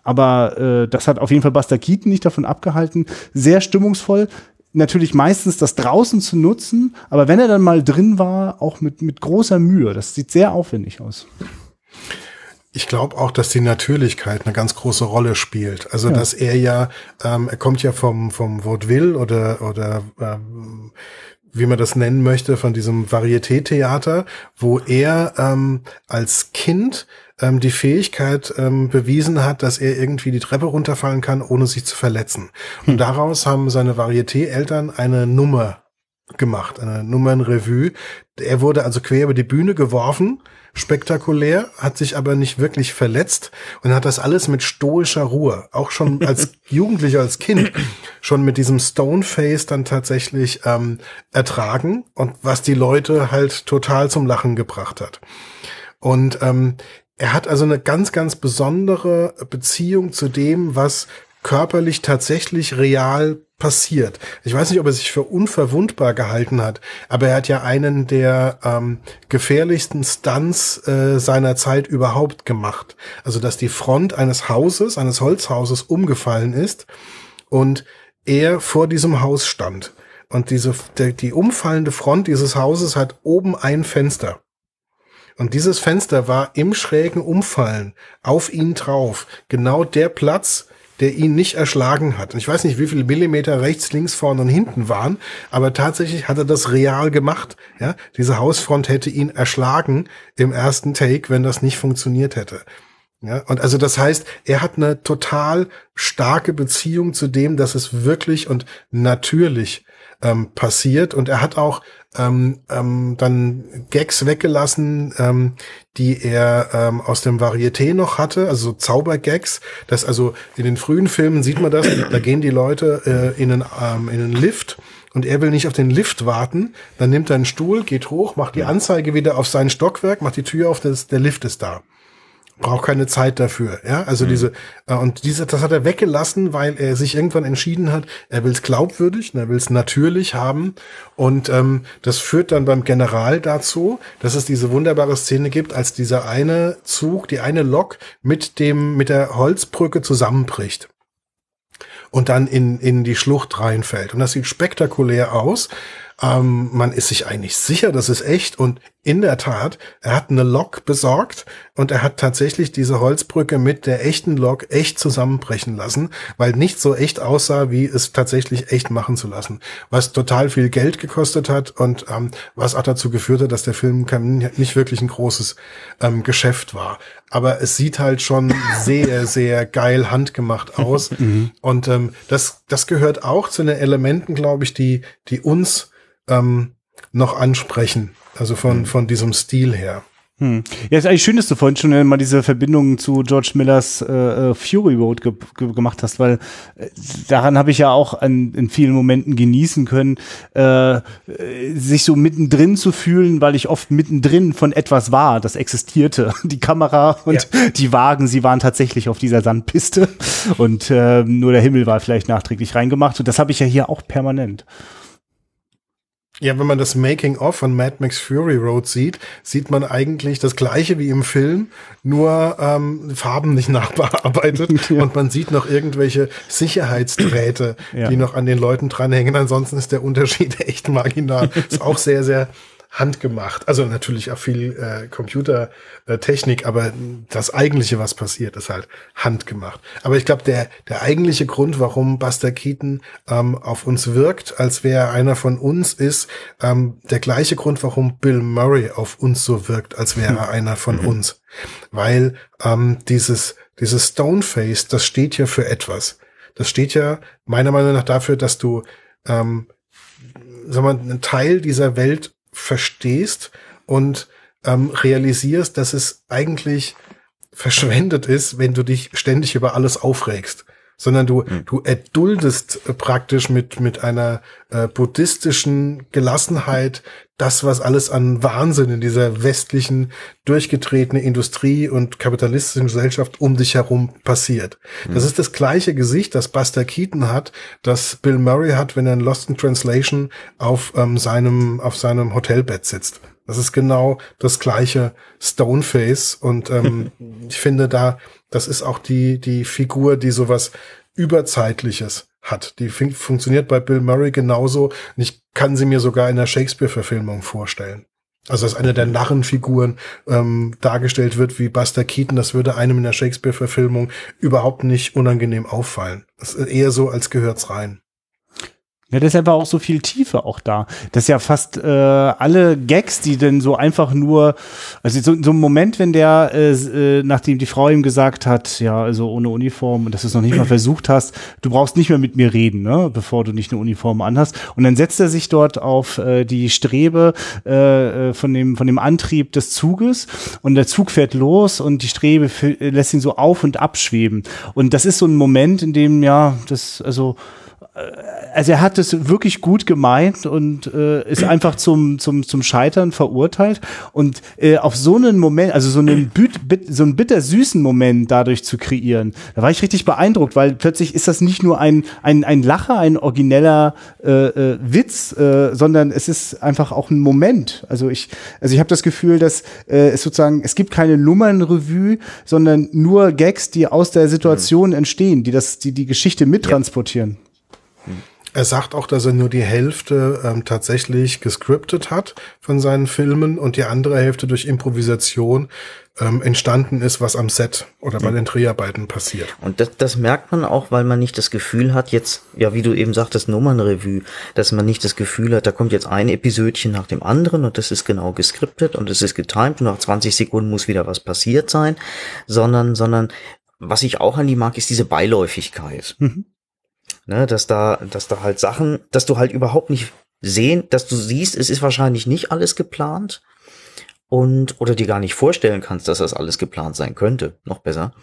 Aber äh, das hat auf jeden Fall Buster Keaton nicht davon abgehalten. Sehr stimmungsvoll, natürlich meistens das draußen zu nutzen, aber wenn er dann mal drin war, auch mit, mit großer Mühe. Das sieht sehr aufwendig aus. Ich glaube auch, dass die Natürlichkeit eine ganz große Rolle spielt. Also ja. dass er ja, ähm, er kommt ja vom vom Vaudeville oder oder ähm, wie man das nennen möchte, von diesem Varieté-Theater, wo er ähm, als Kind ähm, die Fähigkeit ähm, bewiesen hat, dass er irgendwie die Treppe runterfallen kann, ohne sich zu verletzen. Und hm. daraus haben seine Varieté-Eltern eine Nummer gemacht, eine Nummernrevue. Er wurde also quer über die Bühne geworfen spektakulär, hat sich aber nicht wirklich verletzt und hat das alles mit stoischer Ruhe, auch schon *laughs* als Jugendlicher, als Kind, schon mit diesem Stoneface dann tatsächlich ähm, ertragen und was die Leute halt total zum Lachen gebracht hat. Und ähm, er hat also eine ganz, ganz besondere Beziehung zu dem, was körperlich tatsächlich real passiert. Ich weiß nicht, ob er sich für unverwundbar gehalten hat, aber er hat ja einen der ähm, gefährlichsten Stunts äh, seiner Zeit überhaupt gemacht. Also, dass die Front eines Hauses, eines Holzhauses umgefallen ist und er vor diesem Haus stand. Und diese, der, die umfallende Front dieses Hauses hat oben ein Fenster. Und dieses Fenster war im schrägen Umfallen auf ihn drauf. Genau der Platz, der ihn nicht erschlagen hat. Und ich weiß nicht, wie viele Millimeter rechts, links, vorne und hinten waren, aber tatsächlich hat er das real gemacht. Ja, diese Hausfront hätte ihn erschlagen im ersten Take, wenn das nicht funktioniert hätte. Ja, und also das heißt, er hat eine total starke Beziehung zu dem, dass es wirklich und natürlich ähm, passiert. Und er hat auch ähm, ähm, dann Gags weggelassen, ähm, die er ähm, aus dem Varieté noch hatte, also so Zaubergags. Das also in den frühen Filmen sieht man das, da gehen die Leute äh, in, einen, ähm, in einen Lift und er will nicht auf den Lift warten, dann nimmt er einen Stuhl, geht hoch, macht die Anzeige wieder auf sein Stockwerk, macht die Tür auf, das, der Lift ist da braucht keine Zeit dafür. Ja, also mhm. diese äh, und diese, das hat er weggelassen, weil er sich irgendwann entschieden hat, er will es glaubwürdig, er will es natürlich haben und ähm, das führt dann beim General dazu, dass es diese wunderbare Szene gibt, als dieser eine Zug, die eine Lok mit dem mit der Holzbrücke zusammenbricht und dann in in die Schlucht reinfällt und das sieht spektakulär aus. Ähm, man ist sich eigentlich sicher, das ist echt. Und in der Tat, er hat eine Lok besorgt und er hat tatsächlich diese Holzbrücke mit der echten Lok echt zusammenbrechen lassen, weil nicht so echt aussah, wie es tatsächlich echt machen zu lassen. Was total viel Geld gekostet hat und ähm, was auch dazu geführt hat, dass der Film nicht wirklich ein großes ähm, Geschäft war. Aber es sieht halt schon *laughs* sehr, sehr geil handgemacht aus. *laughs* Mhm. und ähm, das, das gehört auch zu den Elementen, glaube ich, die, die uns ähm, noch ansprechen. Also von, mhm. von diesem Stil her. Hm. Ja, ist eigentlich schön, dass du vorhin schon mal diese Verbindung zu George Millers äh, äh, Fury Road ge ge gemacht hast, weil äh, daran habe ich ja auch an, in vielen Momenten genießen können, äh, sich so mittendrin zu fühlen, weil ich oft mittendrin von etwas war, das existierte. *laughs* Die Kamera und ja. die Wagen, sie waren tatsächlich auf dieser Sandpiste und äh, nur der Himmel war vielleicht nachträglich reingemacht und das habe ich ja hier auch permanent. Ja, wenn man das Making-of von Mad Max Fury Road sieht, sieht man eigentlich das gleiche wie im Film, nur ähm, Farben nicht *laughs* nachbearbeitet *laughs* ja. und man sieht noch irgendwelche Sicherheitsdrähte, ja. die noch an den Leuten dranhängen. Ansonsten ist der Unterschied *laughs* echt marginal. Ist auch sehr, sehr handgemacht. Also natürlich auch viel äh, Computertechnik, aber das eigentliche, was passiert, ist halt handgemacht. Aber ich glaube, der, der eigentliche Grund, warum Buster Keaton ähm, auf uns wirkt, als wäre er einer von uns, ist ähm, der gleiche Grund, warum Bill Murray auf uns so wirkt, als wäre er einer von mhm. uns. Weil ähm, dieses, dieses Stoneface, das steht ja für etwas. Das steht ja meiner Meinung nach dafür, dass du ähm, sag mal, einen Teil dieser Welt verstehst und ähm, realisierst, dass es eigentlich verschwendet ist, wenn du dich ständig über alles aufregst sondern du, mhm. du erduldest äh, praktisch mit, mit einer äh, buddhistischen Gelassenheit das, was alles an Wahnsinn in dieser westlichen, durchgetretene Industrie und kapitalistischen Gesellschaft um dich herum passiert. Mhm. Das ist das gleiche Gesicht, das Buster Keaton hat, das Bill Murray hat, wenn er in Lost in Translation auf ähm, seinem, auf seinem Hotelbett sitzt. Das ist genau das gleiche Stoneface und ähm, *laughs* ich finde da, das ist auch die, die Figur, die sowas Überzeitliches hat. Die fun funktioniert bei Bill Murray genauso und ich kann sie mir sogar in der Shakespeare-Verfilmung vorstellen. Also dass eine der Narrenfiguren ähm, dargestellt wird wie Buster Keaton, das würde einem in der Shakespeare-Verfilmung überhaupt nicht unangenehm auffallen. Das ist eher so, als gehört's rein. Ja, deshalb war auch so viel Tiefe auch da. Das ist ja fast äh, alle Gags, die denn so einfach nur, also so, so ein Moment, wenn der, äh, äh, nachdem die Frau ihm gesagt hat, ja, also ohne Uniform und dass du es noch nicht mal versucht hast, du brauchst nicht mehr mit mir reden, ne, bevor du nicht eine Uniform anhast. Und dann setzt er sich dort auf äh, die Strebe äh, äh von dem von dem Antrieb des Zuges und der Zug fährt los und die Strebe lässt ihn so auf und abschweben. Und das ist so ein Moment, in dem ja, das also also er hat es wirklich gut gemeint und äh, ist einfach zum, zum, zum Scheitern verurteilt. Und äh, auf so einen Moment, also so einen, büt, bit, so einen bittersüßen Moment dadurch zu kreieren, da war ich richtig beeindruckt, weil plötzlich ist das nicht nur ein, ein, ein Lacher, ein origineller äh, äh, Witz, äh, sondern es ist einfach auch ein Moment. Also ich, also ich habe das Gefühl, dass äh, es sozusagen, es gibt keine Nummernrevue, sondern nur Gags, die aus der Situation mhm. entstehen, die das, die die Geschichte mittransportieren. Ja. Er sagt auch, dass er nur die Hälfte ähm, tatsächlich gescriptet hat von seinen Filmen und die andere Hälfte durch Improvisation ähm, entstanden ist, was am Set oder bei den Dreharbeiten passiert. Und das, das merkt man auch, weil man nicht das Gefühl hat, jetzt, ja, wie du eben sagtest, Nummernrevue, dass man nicht das Gefühl hat, da kommt jetzt ein Episödchen nach dem anderen und das ist genau gescriptet und es ist getimed und nach 20 Sekunden muss wieder was passiert sein, sondern, sondern was ich auch an die mag, ist diese Beiläufigkeit. Mhm. Ne, dass da, dass da halt Sachen, dass du halt überhaupt nicht sehen, dass du siehst, es ist wahrscheinlich nicht alles geplant und oder dir gar nicht vorstellen kannst, dass das alles geplant sein könnte, noch besser.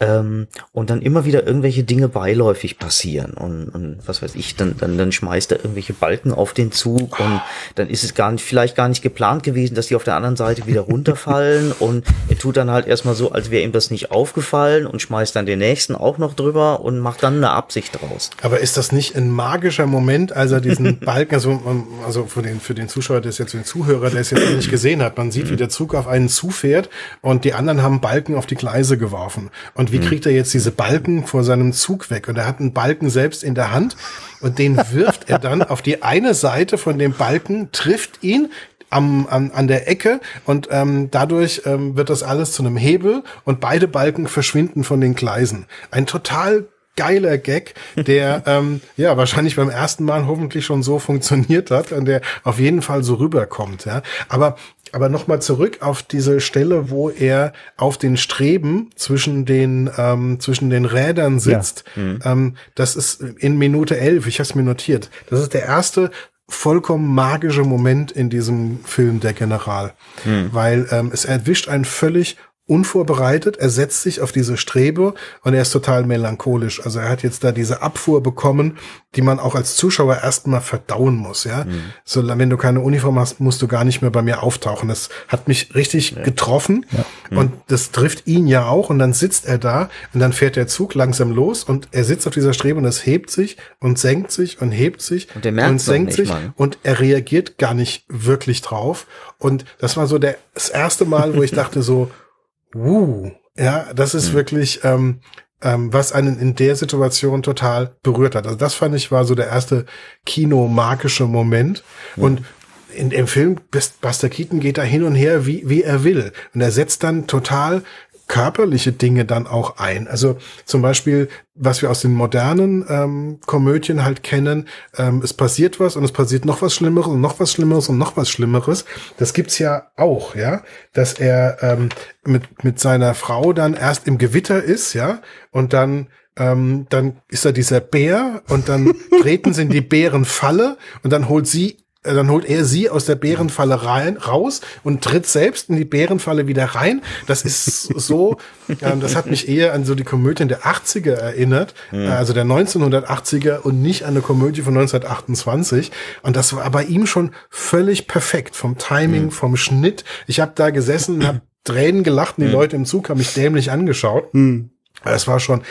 Ähm, und dann immer wieder irgendwelche Dinge beiläufig passieren und, und was weiß ich, dann, dann, dann schmeißt er irgendwelche Balken auf den Zug und dann ist es gar nicht, vielleicht gar nicht geplant gewesen, dass die auf der anderen Seite wieder runterfallen *laughs* und er tut dann halt erstmal so, als wäre ihm das nicht aufgefallen und schmeißt dann den nächsten auch noch drüber und macht dann eine Absicht draus. Aber ist das nicht ein magischer Moment, als er diesen *laughs* Balken, also, also für den, für den Zuschauer, der es jetzt, den Zuhörer, der es jetzt nicht gesehen hat, man sieht, wie der Zug auf einen zufährt und die anderen haben Balken auf die Gleise geworfen und wie hm. kriegt er jetzt diese Balken vor seinem Zug weg? Und er hat einen Balken selbst in der Hand und den wirft er dann auf die eine Seite von dem Balken, trifft ihn, am, an, an der Ecke und ähm, dadurch ähm, wird das alles zu einem Hebel und beide Balken verschwinden von den Gleisen. Ein total geiler Gag, der *laughs* ähm, ja wahrscheinlich beim ersten Mal hoffentlich schon so funktioniert hat und der auf jeden Fall so rüberkommt. Ja, aber aber nochmal zurück auf diese Stelle, wo er auf den Streben zwischen den, ähm, zwischen den Rädern sitzt. Ja. Mhm. Ähm, das ist in Minute elf, ich habe es mir notiert. Das ist der erste vollkommen magische Moment in diesem Film, der General. Mhm. Weil ähm, es erwischt einen völlig unvorbereitet, er setzt sich auf diese Strebe und er ist total melancholisch. Also er hat jetzt da diese Abfuhr bekommen, die man auch als Zuschauer erstmal verdauen muss, ja. Mhm. So, wenn du keine Uniform hast, musst du gar nicht mehr bei mir auftauchen. Das hat mich richtig ja. getroffen ja. Mhm. und das trifft ihn ja auch und dann sitzt er da und dann fährt der Zug langsam los und er sitzt auf dieser Strebe und es hebt sich und senkt sich und hebt sich und, und senkt sich Mann. und er reagiert gar nicht wirklich drauf und das war so der, das erste Mal, wo ich dachte so, Uh, ja, das ist mhm. wirklich, ähm, ähm, was einen in der Situation total berührt hat. Also das fand ich war so der erste kinomagische Moment. Mhm. Und in dem Film, Buster Keaton geht da hin und her, wie, wie er will. Und er setzt dann total körperliche Dinge dann auch ein. Also zum Beispiel, was wir aus den modernen ähm, Komödien halt kennen, ähm, es passiert was und es passiert noch was Schlimmeres und noch was Schlimmeres und noch was Schlimmeres. Das gibt's ja auch, ja, dass er ähm, mit mit seiner Frau dann erst im Gewitter ist, ja, und dann ähm, dann ist da dieser Bär und dann *laughs* treten sie in die Bärenfalle und dann holt sie dann holt er sie aus der Bärenfalle rein, raus und tritt selbst in die Bärenfalle wieder rein. Das ist *laughs* so, ähm, das hat mich eher an so die Komödien der 80er erinnert, mhm. also der 1980er und nicht an eine Komödie von 1928. Und das war bei ihm schon völlig perfekt vom Timing, mhm. vom Schnitt. Ich habe da gesessen und habe *clears throat* Tränen gelacht und die mhm. Leute im Zug haben mich dämlich angeschaut. Es war schon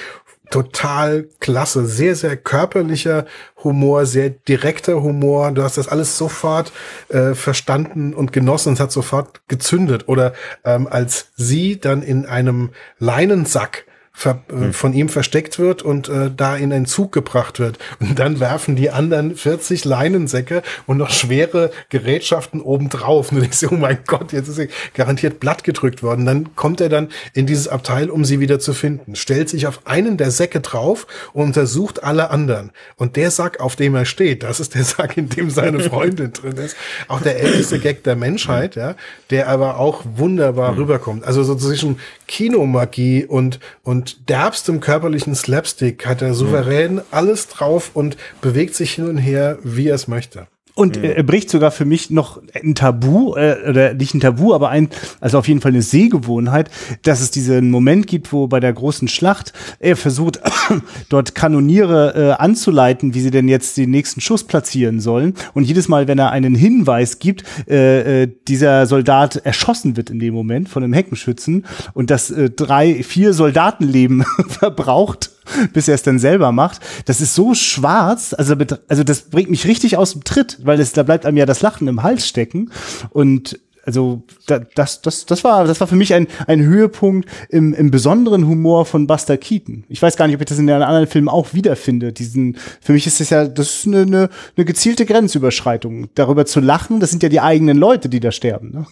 total klasse. Sehr, sehr körperlicher Humor, sehr direkter Humor. Du hast das alles sofort äh, verstanden und genossen es hat sofort gezündet. Oder ähm, als sie dann in einem Leinensack hm. von ihm versteckt wird und äh, da in einen Zug gebracht wird. Und dann werfen die anderen 40 Leinensäcke und noch schwere Gerätschaften obendrauf. Und du denkst, oh mein Gott, jetzt ist er garantiert blatt gedrückt worden. Dann kommt er dann in dieses Abteil, um sie wieder zu finden, stellt sich auf einen der Säcke drauf und untersucht alle anderen. Und der Sack, auf dem er steht, das ist der Sack, in dem seine *laughs* Freundin drin ist. Auch der älteste Gag der Menschheit, ja, der aber auch wunderbar mhm. rüberkommt. Also so zwischen Kinomagie und, und derbstem körperlichen Slapstick hat er souverän mhm. alles drauf und bewegt sich hin und her, wie er es möchte. Und mhm. er bricht sogar für mich noch ein Tabu, äh, oder nicht ein Tabu, aber ein, also auf jeden Fall eine Sehgewohnheit, dass es diesen Moment gibt, wo bei der großen Schlacht er versucht, *coughs* dort Kanoniere äh, anzuleiten, wie sie denn jetzt den nächsten Schuss platzieren sollen. Und jedes Mal, wenn er einen Hinweis gibt, äh, äh, dieser Soldat erschossen wird in dem Moment von einem Heckenschützen und das äh, drei, vier Soldatenleben *laughs* verbraucht *laughs* bis er es dann selber macht. Das ist so schwarz, also, also das bringt mich richtig aus dem Tritt, weil es, da bleibt einem ja das Lachen im Hals stecken. Und also das, das, das war, das war für mich ein, ein Höhepunkt im, im besonderen Humor von Buster Keaton. Ich weiß gar nicht, ob ich das in den anderen Filmen auch wiederfinde. Diesen, für mich ist das ja, das ist eine, eine, eine gezielte Grenzüberschreitung. Darüber zu lachen, das sind ja die eigenen Leute, die da sterben. Ne?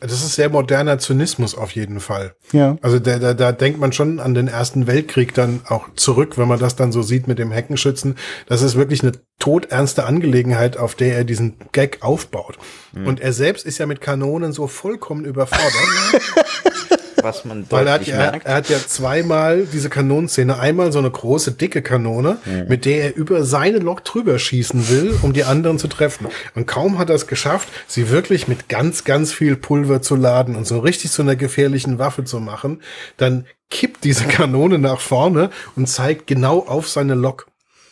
Das ist sehr moderner Zynismus auf jeden Fall. Ja. Also da, da, da denkt man schon an den Ersten Weltkrieg dann auch zurück, wenn man das dann so sieht mit dem Heckenschützen. Das ist wirklich eine todernste Angelegenheit, auf der er diesen Gag aufbaut. Mhm. Und er selbst ist ja mit Kanonen so vollkommen überfordert. *laughs* was man Weil er hat, ja, merkt. er hat ja zweimal diese Kanonenszene. Einmal so eine große, dicke Kanone, mhm. mit der er über seine Lok drüber schießen will, um die anderen zu treffen. Und kaum hat er es geschafft, sie wirklich mit ganz, ganz viel Pulver zu laden und so richtig zu einer gefährlichen Waffe zu machen, dann kippt diese Kanone nach vorne und zeigt genau auf seine Lok.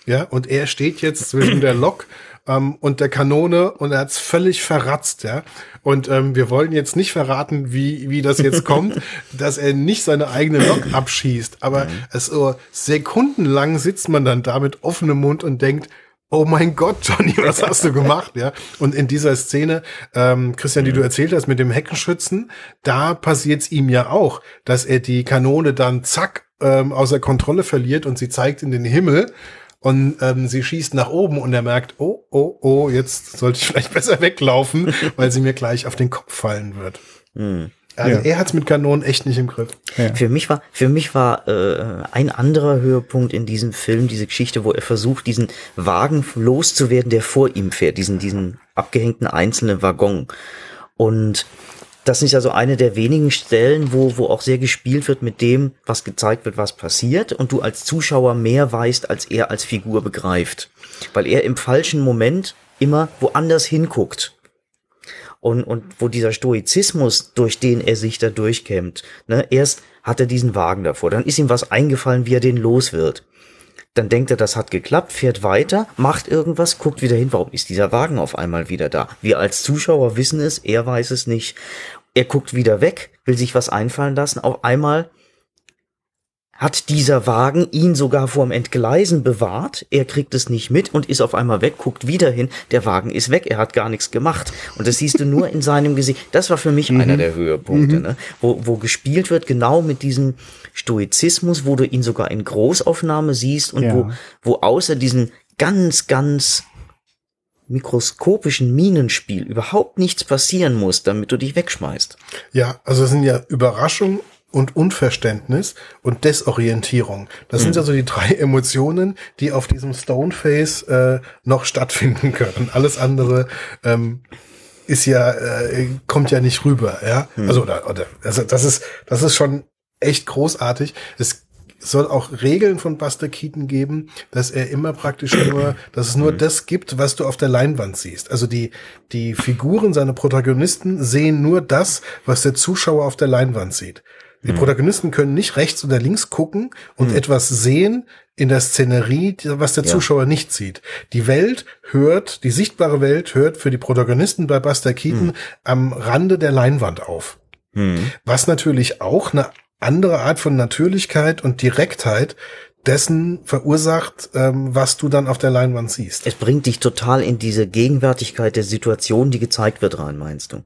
Ja, und er steht jetzt zwischen der Lok ähm, und der Kanone und er hat's völlig verratzt, ja. Und ähm, wir wollen jetzt nicht verraten, wie, wie das jetzt *laughs* kommt, dass er nicht seine eigene Lok abschießt. Aber mhm. es so sekundenlang sitzt man dann da mit offenem Mund und denkt, oh mein Gott, Johnny, was hast du gemacht? Ja. Und in dieser Szene, ähm, Christian, die du erzählt hast mit dem Heckenschützen, da passiert's ihm ja auch, dass er die Kanone dann zack ähm, außer Kontrolle verliert und sie zeigt in den Himmel und ähm, sie schießt nach oben und er merkt, oh, oh, oh, jetzt sollte ich vielleicht *laughs* besser weglaufen, weil sie mir gleich auf den Kopf fallen wird. Mhm. Also ja. er hat's mit Kanonen echt nicht im Griff. Ja. Für mich war, für mich war äh, ein anderer Höhepunkt in diesem Film diese Geschichte, wo er versucht, diesen Wagen loszuwerden, der vor ihm fährt, diesen diesen abgehängten einzelnen Waggon. Und das ist also eine der wenigen Stellen, wo, wo auch sehr gespielt wird mit dem, was gezeigt wird, was passiert und du als Zuschauer mehr weißt, als er als Figur begreift. Weil er im falschen Moment immer woanders hinguckt. Und, und wo dieser Stoizismus, durch den er sich da durchkämmt, ne, erst hat er diesen Wagen davor, dann ist ihm was eingefallen, wie er den los wird. Dann denkt er, das hat geklappt, fährt weiter, macht irgendwas, guckt wieder hin, warum ist dieser Wagen auf einmal wieder da? Wir als Zuschauer wissen es, er weiß es nicht. Er guckt wieder weg, will sich was einfallen lassen. Auf einmal hat dieser Wagen ihn sogar vorm Entgleisen bewahrt. Er kriegt es nicht mit und ist auf einmal weg, guckt wieder hin. Der Wagen ist weg, er hat gar nichts gemacht. Und das siehst du nur in seinem Gesicht. Das war für mich mhm. einer der Höhepunkte, mhm. ne? wo, wo gespielt wird, genau mit diesem Stoizismus, wo du ihn sogar in Großaufnahme siehst und ja. wo, wo außer diesen ganz, ganz mikroskopischen Minenspiel überhaupt nichts passieren muss, damit du dich wegschmeißt. Ja, also es sind ja Überraschung und Unverständnis und Desorientierung. Das mhm. sind also die drei *laughs* Emotionen, die auf diesem Stoneface äh, noch stattfinden können. Alles andere ähm, ist ja äh, kommt ja nicht rüber, ja. Mhm. Also oder, oder also das ist das ist schon echt großartig. Es soll auch Regeln von Buster Keaton geben, dass er immer praktisch nur, *clears throat* dass es nur mhm. das gibt, was du auf der Leinwand siehst. Also die, die Figuren, seine Protagonisten sehen nur das, was der Zuschauer auf der Leinwand sieht. Die mhm. Protagonisten können nicht rechts oder links gucken und mhm. etwas sehen in der Szenerie, was der ja. Zuschauer nicht sieht. Die Welt hört, die sichtbare Welt hört für die Protagonisten bei Buster Keaton mhm. am Rande der Leinwand auf. Mhm. Was natürlich auch eine andere Art von Natürlichkeit und Direktheit dessen verursacht, ähm, was du dann auf der Leinwand siehst. Es bringt dich total in diese Gegenwärtigkeit der Situation, die gezeigt wird, rein, meinst du?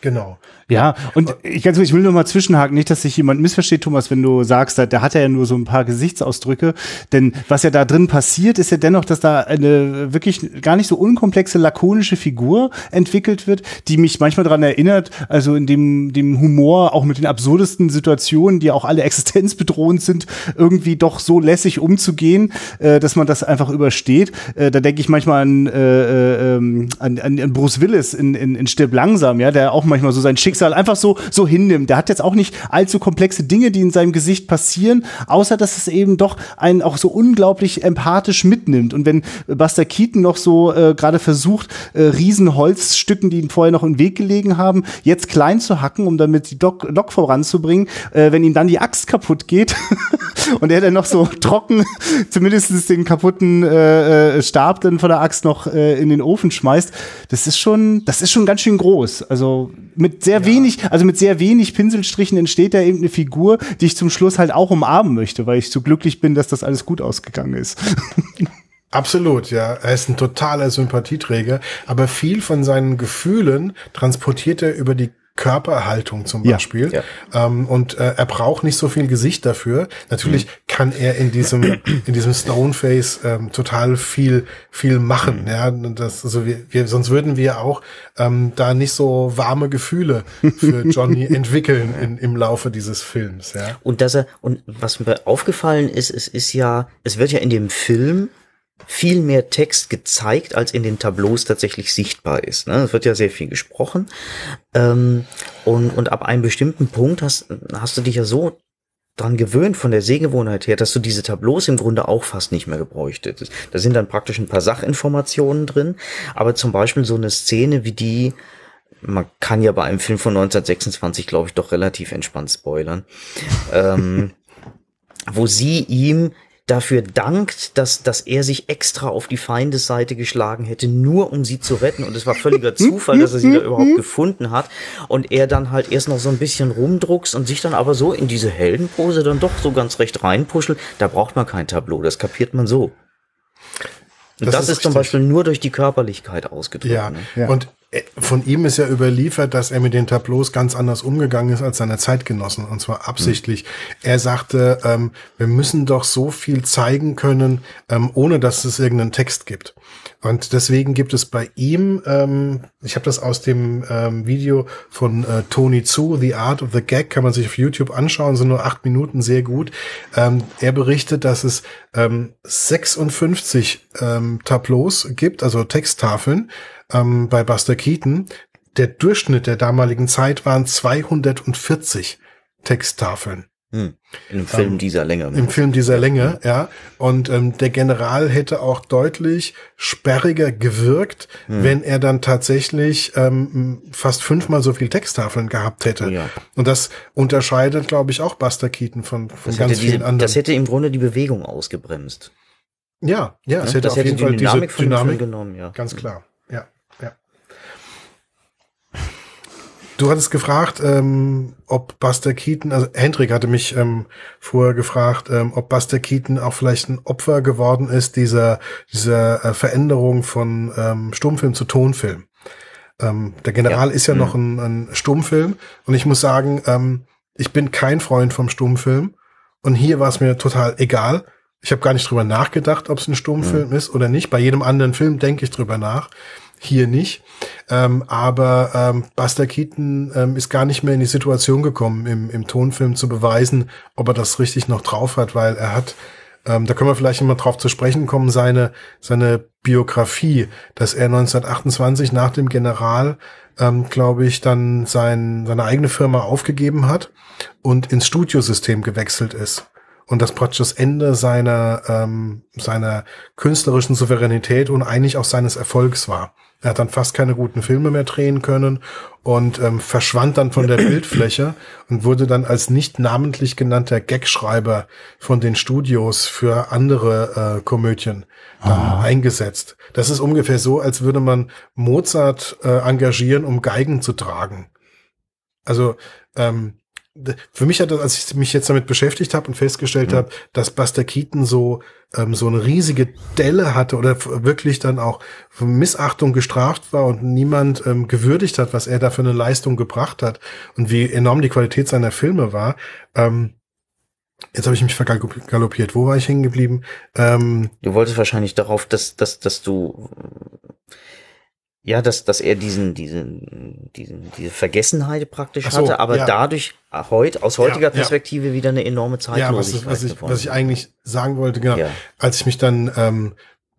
Genau. Ja, und ich, ganz ich will nur mal zwischenhaken, nicht, dass sich jemand missversteht, Thomas, wenn du sagst, da hat ja nur so ein paar Gesichtsausdrücke. Denn was ja da drin passiert, ist ja dennoch, dass da eine wirklich gar nicht so unkomplexe, lakonische Figur entwickelt wird, die mich manchmal daran erinnert, also in dem, dem Humor, auch mit den absurdesten Situationen, die auch alle existenzbedrohend sind, irgendwie doch so lässig umzugehen, äh, dass man das einfach übersteht. Äh, da denke ich manchmal an, äh, äh, ähm, an, an Bruce Willis in, in, in Stirb langsam, ja, der auch manchmal so sein Schicksal einfach so, so hinnimmt. Der hat jetzt auch nicht allzu komplexe Dinge, die in seinem Gesicht passieren, außer dass es eben doch einen auch so unglaublich empathisch mitnimmt. Und wenn Buster Keaton noch so äh, gerade versucht, äh, Riesenholzstücken, die ihm vorher noch im Weg gelegen haben, jetzt klein zu hacken, um damit die Lok, Lok voranzubringen, äh, wenn ihm dann die Axt kaputt geht *laughs* und er dann noch so *laughs* trocken zumindest den kaputten äh, äh, Stab dann von der Axt noch äh, in den Ofen schmeißt, das ist schon, das ist schon ganz schön groß. Also mit sehr ja. wenig, also mit sehr wenig Pinselstrichen entsteht da eben eine Figur, die ich zum Schluss halt auch umarmen möchte, weil ich so glücklich bin, dass das alles gut ausgegangen ist. *laughs* Absolut, ja. Er ist ein totaler Sympathieträger, aber viel von seinen Gefühlen transportiert er über die Körperhaltung zum Beispiel. Ja, ja. Ähm, und äh, er braucht nicht so viel Gesicht dafür. Natürlich mhm. kann er in diesem *clears throat* in diesem Stoneface ähm, total viel viel machen. Mhm. Ja, das also wir, wir sonst würden wir auch ähm, da nicht so warme Gefühle für *laughs* Johnny entwickeln in, im Laufe dieses Films. Ja. Und dass er und was mir aufgefallen ist, es ist ja, es wird ja in dem Film viel mehr Text gezeigt, als in den Tableaus tatsächlich sichtbar ist. Ne? Es wird ja sehr viel gesprochen. Ähm, und, und ab einem bestimmten Punkt hast, hast du dich ja so dran gewöhnt von der Sehgewohnheit her, dass du diese Tableaus im Grunde auch fast nicht mehr gebräuchtet. Da sind dann praktisch ein paar Sachinformationen drin, aber zum Beispiel so eine Szene wie die, man kann ja bei einem Film von 1926, glaube ich, doch relativ entspannt spoilern, ähm, *laughs* wo sie ihm dafür dankt, dass, dass er sich extra auf die Feindesseite geschlagen hätte, nur um sie zu retten. Und es war völliger *laughs* Zufall, dass er sie da überhaupt gefunden hat. Und er dann halt erst noch so ein bisschen rumdruckst und sich dann aber so in diese Heldenpose dann doch so ganz recht reinpuschelt. Da braucht man kein Tableau, das kapiert man so. Und das, das ist, ist zum Beispiel nur durch die Körperlichkeit ausgedrückt. Ja, ne? ja. und von ihm ist ja überliefert, dass er mit den Tableaus ganz anders umgegangen ist als seine Zeitgenossen, und zwar absichtlich. Mhm. Er sagte, ähm, wir müssen doch so viel zeigen können, ähm, ohne dass es irgendeinen Text gibt. Und deswegen gibt es bei ihm, ähm, ich habe das aus dem ähm, Video von äh, Tony Zu, The Art of the Gag, kann man sich auf YouTube anschauen, sind nur acht Minuten, sehr gut. Ähm, er berichtet, dass es ähm, 56 ähm, Tableaus gibt, also Texttafeln, ähm, bei Buster Keaton. Der Durchschnitt der damaligen Zeit waren 240 Texttafeln. Hm. Im Film ähm, dieser Länge. Im Film dieser Länge, ja. Und ähm, der General hätte auch deutlich sperriger gewirkt, hm. wenn er dann tatsächlich ähm, fast fünfmal so viel Texttafeln gehabt hätte. Oh ja. Und das unterscheidet, glaube ich, auch Buster Keaton von, von ganz vielen diese, anderen. Das hätte im Grunde die Bewegung ausgebremst. Ja, ja, es hätte das auf hätte jeden Fall Dynamik diese Dynamik genommen, ja. Ganz klar. Du hattest gefragt, ähm, ob Buster Keaton, also Hendrik hatte mich ähm, vorher gefragt, ähm, ob Buster Keaton auch vielleicht ein Opfer geworden ist dieser dieser äh, Veränderung von ähm, Stummfilm zu Tonfilm. Ähm, der General ja. ist ja mhm. noch ein, ein Stummfilm und ich muss sagen, ähm, ich bin kein Freund vom Stummfilm und hier war es mir total egal. Ich habe gar nicht drüber nachgedacht, ob es ein Stummfilm mhm. ist oder nicht. Bei jedem anderen Film denke ich drüber nach hier nicht. Ähm, aber ähm, Buster Keaton ähm, ist gar nicht mehr in die Situation gekommen, im, im Tonfilm zu beweisen, ob er das richtig noch drauf hat, weil er hat, ähm, da können wir vielleicht immer drauf zu sprechen kommen, seine, seine Biografie, dass er 1928 nach dem General, ähm, glaube ich, dann sein, seine eigene Firma aufgegeben hat und ins Studiosystem gewechselt ist und das praktisch das Ende seiner, ähm, seiner künstlerischen Souveränität und eigentlich auch seines Erfolgs war. Er hat dann fast keine guten Filme mehr drehen können und ähm, verschwand dann von der Bildfläche und wurde dann als nicht namentlich genannter Gagschreiber von den Studios für andere äh, Komödien dann ah. eingesetzt. Das ist ungefähr so, als würde man Mozart äh, engagieren, um Geigen zu tragen. Also ähm, für mich hat das, als ich mich jetzt damit beschäftigt habe und festgestellt mhm. habe, dass Buster Keaton so ähm, so eine riesige Delle hatte oder wirklich dann auch von Missachtung gestraft war und niemand ähm, gewürdigt hat, was er da für eine Leistung gebracht hat und wie enorm die Qualität seiner Filme war. Ähm, Jetzt habe ich mich vergaloppiert. Wo war ich hängen geblieben? Ähm, du wolltest wahrscheinlich darauf, dass, dass, dass du ja, dass, dass er diesen, diesen, diesen, diese Vergessenheit praktisch so, hatte, aber ja. dadurch heut, aus heutiger ja, Perspektive ja. wieder eine enorme Zeitlosigkeit. Ja, was, was, ich, was ich eigentlich sagen wollte, genau, als ich mich dann ähm,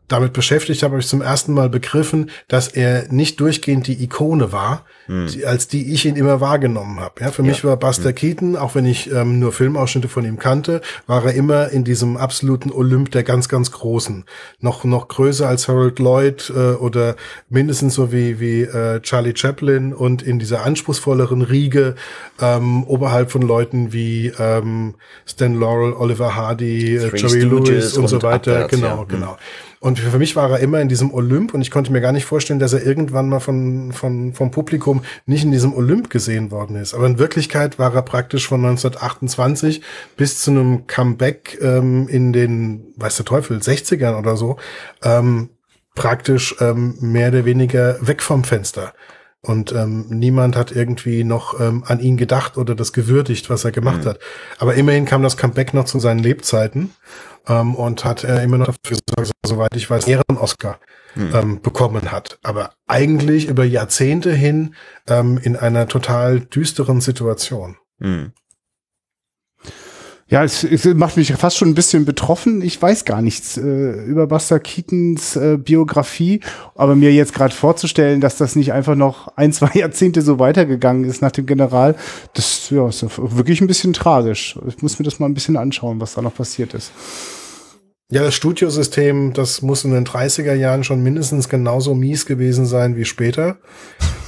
damit beschäftigt habe, habe ich zum ersten Mal begriffen, dass er nicht durchgehend die Ikone war, hm. die, als die ich ihn immer wahrgenommen habe. Ja, für ja. mich war Buster hm. Keaton, auch wenn ich ähm, nur Filmausschnitte von ihm kannte, war er immer in diesem absoluten Olymp der ganz, ganz Großen. Noch noch größer als Harold Lloyd äh, oder mindestens so wie wie äh, Charlie Chaplin und in dieser anspruchsvolleren Riege ähm, oberhalb von Leuten wie ähm, Stan Laurel, Oliver Hardy, äh, Jerry Lewis und, und so weiter. Abwärts, genau, ja. genau. Und für mich war er immer in diesem Olymp und ich konnte mir gar nicht vorstellen, dass er irgendwann mal von, von, vom Publikum nicht in diesem Olymp gesehen worden ist. Aber in Wirklichkeit war er praktisch von 1928 bis zu einem Comeback ähm, in den, weiß der Teufel, 60ern oder so, ähm, praktisch ähm, mehr oder weniger weg vom Fenster. Und ähm, niemand hat irgendwie noch ähm, an ihn gedacht oder das gewürdigt, was er gemacht mhm. hat. Aber immerhin kam das Comeback noch zu seinen Lebzeiten ähm, und hat er immer noch dafür gesorgt, soweit ich weiß, Ehren-Oscar hm. ähm, bekommen hat. Aber eigentlich über Jahrzehnte hin ähm, in einer total düsteren Situation. Hm. Ja, es, es macht mich fast schon ein bisschen betroffen. Ich weiß gar nichts äh, über Buster Keatons äh, Biografie, aber mir jetzt gerade vorzustellen, dass das nicht einfach noch ein, *laughs* zwei Jahrzehnte so weitergegangen ist nach dem General, das ja, ist wirklich ein bisschen tragisch. Ich muss mir das mal ein bisschen anschauen, was da noch passiert ist. Ja, das Studiosystem, das muss in den 30er Jahren schon mindestens genauso mies gewesen sein wie später.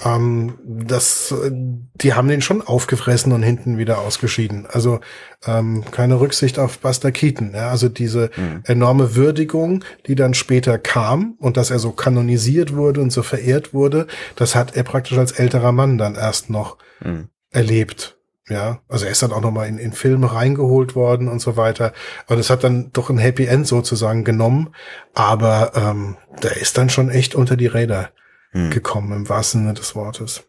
ähm, das, die haben den schon aufgefressen und hinten wieder ausgeschieden. Also ähm, keine Rücksicht auf Buster Keaton. Ja? Also diese mhm. enorme Würdigung, die dann später kam und dass er so kanonisiert wurde und so verehrt wurde, das hat er praktisch als älterer Mann dann erst noch mhm. erlebt. Ja, also er ist dann auch nochmal in, in Filme reingeholt worden und so weiter. Und es hat dann doch ein Happy End sozusagen genommen. Aber ähm, der ist dann schon echt unter die Räder hm. gekommen, im wahrsten Sinne des Wortes.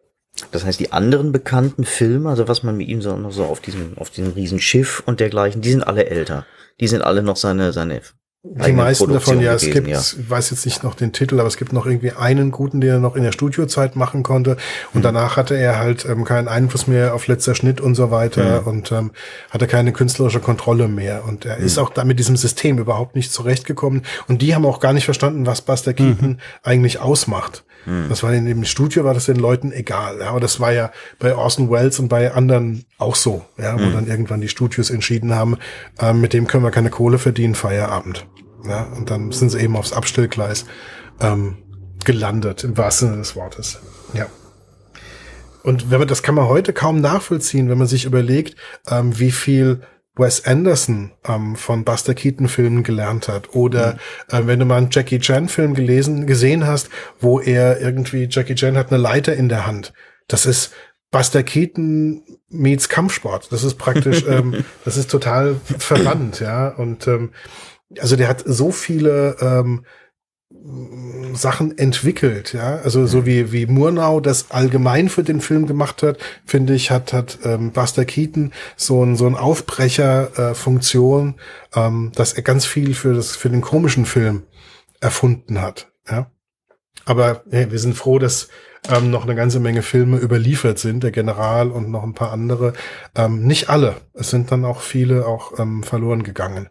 Das heißt, die anderen bekannten Filme, also was man mit ihm so noch so auf diesem, auf diesem Riesenschiff und dergleichen, die sind alle älter. Die sind alle noch seine, seine die meisten Produktion davon, ja, es gibt, ja. ich weiß jetzt nicht noch den Titel, aber es gibt noch irgendwie einen guten, den er noch in der Studiozeit machen konnte. Und mhm. danach hatte er halt ähm, keinen Einfluss mehr auf letzter Schnitt und so weiter mhm. und ähm, hatte keine künstlerische Kontrolle mehr. Und er mhm. ist auch da mit diesem System überhaupt nicht zurechtgekommen. Und die haben auch gar nicht verstanden, was Buster Keaton mhm. eigentlich ausmacht. Mhm. Das war in dem Studio, war das den Leuten egal. Ja, aber das war ja bei Orson Welles und bei anderen auch so, ja, wo mhm. dann irgendwann die Studios entschieden haben, ähm, mit dem können wir keine Kohle verdienen, Feierabend. Ja, und dann sind sie eben aufs Abstellgleis ähm, gelandet, im wahrsten Sinne des Wortes. Ja. Und wenn man, das kann man heute kaum nachvollziehen, wenn man sich überlegt, ähm, wie viel Wes Anderson ähm, von Buster Keaton Filmen gelernt hat. Oder mhm. äh, wenn du mal einen Jackie Chan Film gelesen, gesehen hast, wo er irgendwie, Jackie Chan hat eine Leiter in der Hand. Das ist Buster Keaton meets Kampfsport. Das ist praktisch, *laughs* ähm, das ist total verwandt, ja. Und ähm, also der hat so viele ähm, Sachen entwickelt, ja. Also so wie, wie Murnau das allgemein für den Film gemacht hat, finde ich, hat, hat ähm, Buster Keaton so ein, so ein Aufbrecher-Funktion, äh, ähm, dass er ganz viel für das, für den komischen Film erfunden hat, ja. Aber hey, wir sind froh, dass ähm, noch eine ganze Menge Filme überliefert sind, der General und noch ein paar andere. Ähm, nicht alle. Es sind dann auch viele auch ähm, verloren gegangen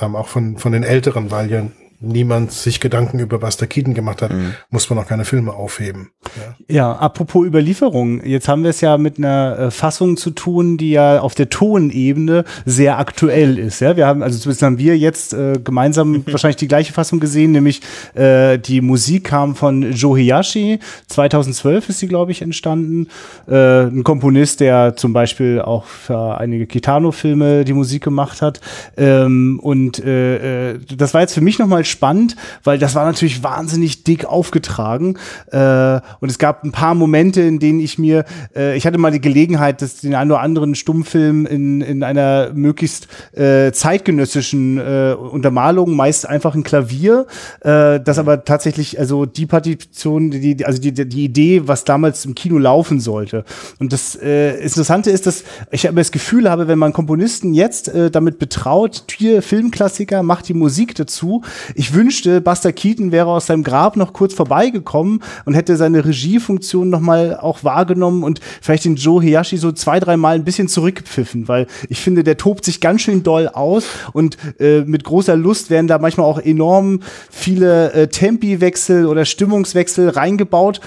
ähm, auch von, von den Älteren, weil ja niemand sich Gedanken über Buster Keaton gemacht hat, mhm. muss man auch keine Filme aufheben. Ja. ja, apropos Überlieferung. Jetzt haben wir es ja mit einer äh, Fassung zu tun, die ja auf der Tonebene sehr aktuell ist. Ja, wir haben, also zumindest haben wir jetzt äh, gemeinsam *laughs* wahrscheinlich die gleiche Fassung gesehen, nämlich äh, die Musik kam von Joe Hiyashi. 2012 ist sie, glaube ich, entstanden. Äh, ein Komponist, der zum Beispiel auch für einige Kitano-Filme die Musik gemacht hat. Ähm, und äh, äh das war jetzt für mich nochmal spannend, weil das war natürlich wahnsinnig dick aufgetragen. Äh, und es gab ein paar Momente, in denen ich mir, äh, ich hatte mal die Gelegenheit, dass den einen oder anderen Stummfilm in, in einer möglichst äh, zeitgenössischen äh, Untermalung, meist einfach ein Klavier, äh, das aber tatsächlich, also die Partition, die, also die, die Idee, was damals im Kino laufen sollte. Und das äh, Interessante ist, dass ich aber das Gefühl habe, wenn man Komponisten jetzt äh, damit betraut, hier Filmklassiker, macht die Musik dazu, ich wünschte, Buster Keaton wäre aus seinem Grab noch kurz vorbeigekommen und hätte seine Regiefunktion noch mal auch wahrgenommen und vielleicht den Joe Hiyashi so zwei, drei Mal ein bisschen zurückgepfiffen, weil ich finde, der tobt sich ganz schön doll aus und äh, mit großer Lust werden da manchmal auch enorm viele äh, Tempiwechsel oder Stimmungswechsel reingebaut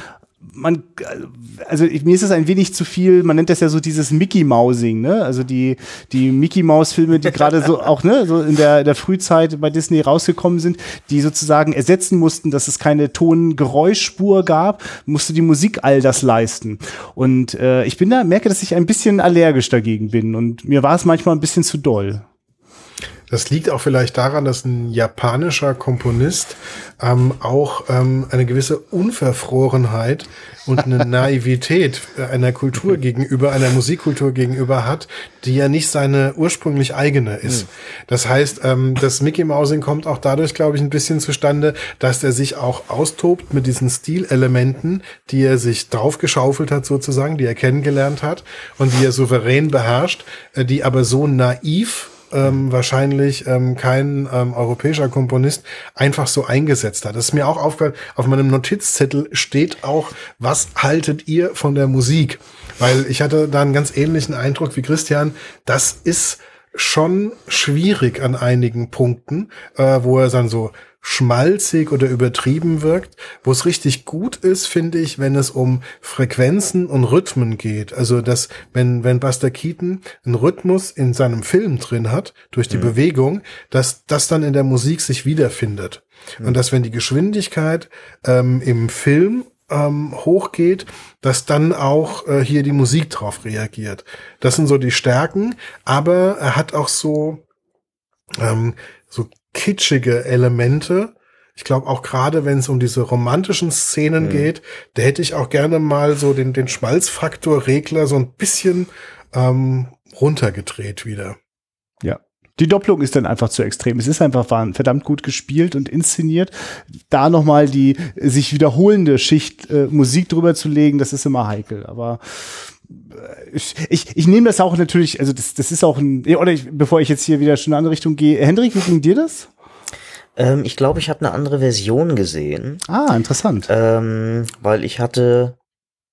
man, also mir ist es ein wenig zu viel, man nennt das ja so dieses Mickey Mousing, ne? Also die, die Mickey Mouse Filme, die gerade so *laughs* auch, ne, so in der, der Frühzeit bei Disney rausgekommen sind, die sozusagen ersetzen mussten, dass es keine Ton-Geräuschspur gab, musste die Musik all das leisten. Und äh, ich bin da, merke, dass ich ein bisschen allergisch dagegen bin und mir war es manchmal ein bisschen zu doll. Das liegt auch vielleicht daran, dass ein japanischer Komponist ähm, auch ähm, eine gewisse Unverfrorenheit und eine *laughs* Naivität einer Kultur gegenüber, einer Musikkultur gegenüber hat, die ja nicht seine ursprünglich eigene ist. Das heißt, ähm, das Mickey Mousing kommt auch dadurch, glaube ich, ein bisschen zustande, dass er sich auch austobt mit diesen Stilelementen, die er sich draufgeschaufelt hat sozusagen, die er kennengelernt hat und die er souverän beherrscht, äh, die aber so naiv ähm, wahrscheinlich ähm, kein ähm, europäischer Komponist einfach so eingesetzt hat. Das ist mir auch aufgefallen, auf meinem Notizzettel steht auch, was haltet ihr von der Musik? Weil ich hatte da einen ganz ähnlichen Eindruck wie Christian. Das ist schon schwierig an einigen Punkten, äh, wo er dann so schmalzig oder übertrieben wirkt. Wo es richtig gut ist, finde ich, wenn es um Frequenzen und Rhythmen geht. Also, dass, wenn, wenn Buster Keaton einen Rhythmus in seinem Film drin hat, durch die mhm. Bewegung, dass das dann in der Musik sich wiederfindet. Mhm. Und dass, wenn die Geschwindigkeit ähm, im Film ähm, hochgeht, dass dann auch äh, hier die Musik drauf reagiert. Das sind so die Stärken, aber er hat auch so ähm, so kitschige Elemente. Ich glaube auch gerade, wenn es um diese romantischen Szenen mhm. geht, da hätte ich auch gerne mal so den, den Schmalzfaktor-Regler so ein bisschen ähm, runtergedreht wieder. Ja. Die Doppelung ist dann einfach zu extrem. Es ist einfach verdammt gut gespielt und inszeniert. Da nochmal die sich wiederholende Schicht äh, Musik drüber zu legen, das ist immer heikel. Aber ich, ich, ich nehme das auch natürlich, also das, das ist auch ein, oder ich, bevor ich jetzt hier wieder schon in eine andere Richtung gehe, Hendrik, wie ging dir das? Ähm, ich glaube, ich habe eine andere Version gesehen. Ah, interessant. Ähm, weil ich hatte,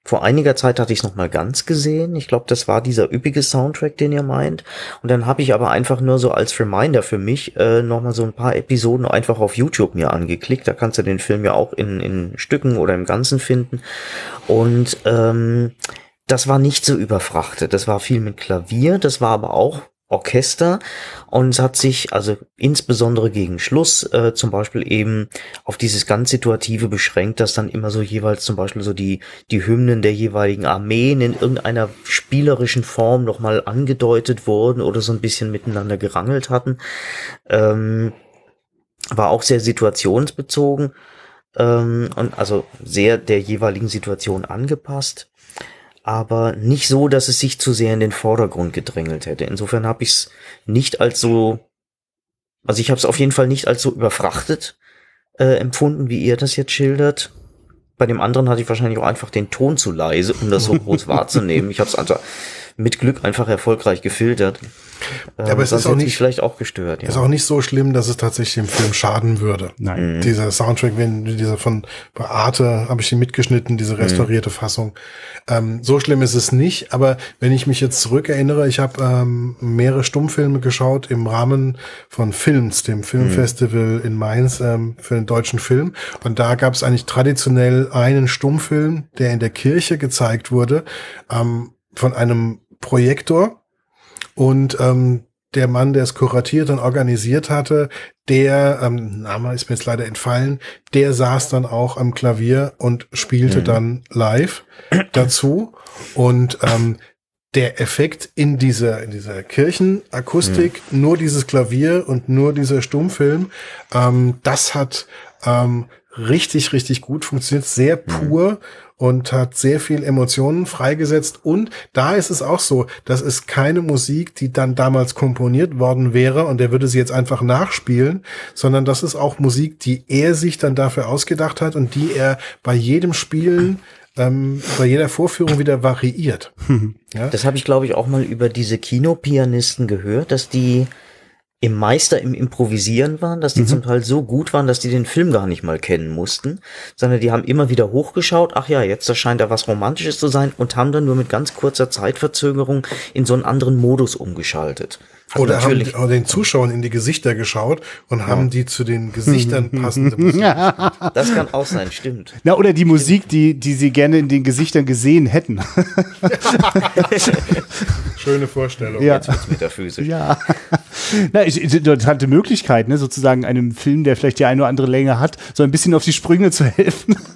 vor einiger Zeit hatte ich es nochmal ganz gesehen. Ich glaube, das war dieser üppige Soundtrack, den ihr meint. Und dann habe ich aber einfach nur so als Reminder für mich äh, nochmal so ein paar Episoden einfach auf YouTube mir angeklickt. Da kannst du den Film ja auch in, in Stücken oder im Ganzen finden. Und ähm, das war nicht so überfrachtet. Das war viel mit Klavier, das war aber auch Orchester und es hat sich also insbesondere gegen Schluss äh, zum Beispiel eben auf dieses ganz Situative beschränkt, dass dann immer so jeweils zum Beispiel so die, die Hymnen der jeweiligen Armeen in irgendeiner spielerischen Form nochmal angedeutet wurden oder so ein bisschen miteinander gerangelt hatten. Ähm, war auch sehr situationsbezogen ähm, und also sehr der jeweiligen Situation angepasst aber nicht so, dass es sich zu sehr in den Vordergrund gedrängelt hätte. Insofern habe ich es nicht als so, also ich habe es auf jeden Fall nicht als so überfrachtet äh, empfunden, wie ihr das jetzt schildert. Bei dem anderen hatte ich wahrscheinlich auch einfach den Ton zu leise, um das so groß wahrzunehmen. Ich habe es also mit Glück einfach erfolgreich gefiltert. Ja, aber es ist auch nicht vielleicht auch gestört. Ja. Ist auch nicht so schlimm, dass es tatsächlich dem Film schaden würde. Nein. Mhm. Dieser Soundtrack, wenn dieser von Arte habe ich ihn mitgeschnitten, diese mhm. restaurierte mhm. Fassung. Ähm, so schlimm ist es nicht. Aber wenn ich mich jetzt zurückerinnere, ich habe ähm, mehrere Stummfilme geschaut im Rahmen von Films, dem Filmfestival mhm. in Mainz ähm, für den deutschen Film. Und da gab es eigentlich traditionell einen Stummfilm, der in der Kirche gezeigt wurde, ähm, von einem Projektor und ähm, der Mann, der es kuratiert und organisiert hatte, der, ähm, Name ist mir jetzt leider entfallen, der saß dann auch am Klavier und spielte mhm. dann live dazu. Und ähm, der Effekt in dieser, in dieser Kirchenakustik, mhm. nur dieses Klavier und nur dieser Stummfilm, ähm, das hat ähm, richtig, richtig gut funktioniert, sehr mhm. pur. Mhm und hat sehr viel Emotionen freigesetzt. Und da ist es auch so, das ist keine Musik, die dann damals komponiert worden wäre und er würde sie jetzt einfach nachspielen, sondern das ist auch Musik, die er sich dann dafür ausgedacht hat und die er bei jedem Spielen ähm, bei jeder Vorführung wieder variiert. *laughs* Ja? Das habe ich, glaube ich, auch mal über diese Kinopianisten gehört, dass die im Meister im Improvisieren waren, dass die mhm. zum Teil so gut waren, dass die den Film gar nicht mal kennen mussten, sondern die haben immer wieder hochgeschaut, ach ja, jetzt scheint da was Romantisches zu sein und haben dann nur mit ganz kurzer Zeitverzögerung in so einen anderen Modus umgeschaltet. Also oder natürlich. haben den Zuschauern in die Gesichter geschaut und haben die zu den Gesichtern *laughs* passende Musik. Das kann auch sein, stimmt. Na, oder die Musik, die, die sie gerne in den Gesichtern gesehen hätten. *laughs* Schöne Vorstellung. Ja. Jetzt wird's metaphysisch. Ja. Na, ich, interessante Möglichkeit, ne, sozusagen einem Film, der vielleicht die eine oder andere Länge hat, so ein bisschen auf die Sprünge zu helfen. *laughs*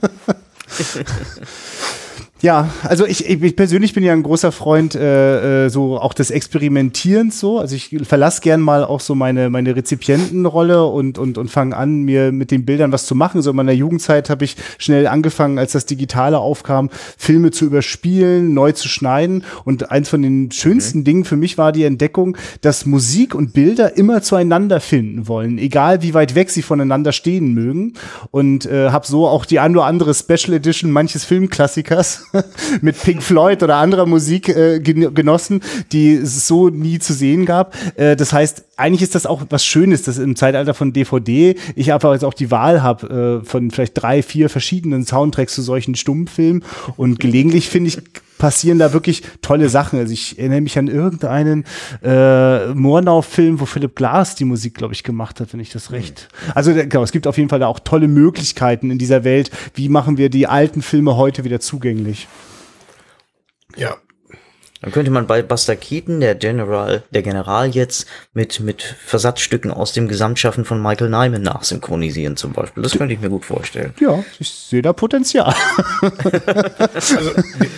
Ja, also ich, ich persönlich bin ja ein großer Freund äh, äh, so auch des Experimentierens so. Also ich verlasse gern mal auch so meine meine Rezipientenrolle und und und fange an mir mit den Bildern was zu machen. So in meiner Jugendzeit habe ich schnell angefangen, als das Digitale aufkam, Filme zu überspielen, neu zu schneiden. Und eins von den schönsten mhm. Dingen für mich war die Entdeckung, dass Musik und Bilder immer zueinander finden wollen, egal wie weit weg sie voneinander stehen mögen. Und äh, habe so auch die ein oder andere Special Edition manches Filmklassikers *laughs* mit Pink Floyd oder anderer Musik äh, genossen, die es so nie zu sehen gab. Äh, das heißt, eigentlich ist das auch was Schönes, dass im Zeitalter von DVD ich einfach jetzt auch die Wahl habe äh, von vielleicht drei, vier verschiedenen Soundtracks zu solchen Stummfilmen und gelegentlich finde ich passieren da wirklich tolle Sachen. Also ich erinnere mich an irgendeinen äh, Murnau-Film, wo Philipp Glass die Musik, glaube ich, gemacht hat, wenn ich das recht. Also genau, es gibt auf jeden Fall da auch tolle Möglichkeiten in dieser Welt. Wie machen wir die alten Filme heute wieder zugänglich? Ja, dann könnte man bei Buster Keaton, der General, der General jetzt, mit, mit Versatzstücken aus dem Gesamtschaffen von Michael Nyman nachsynchronisieren zum Beispiel. Das könnte ich mir gut vorstellen. Ja, ich sehe da Potenzial. *laughs* also,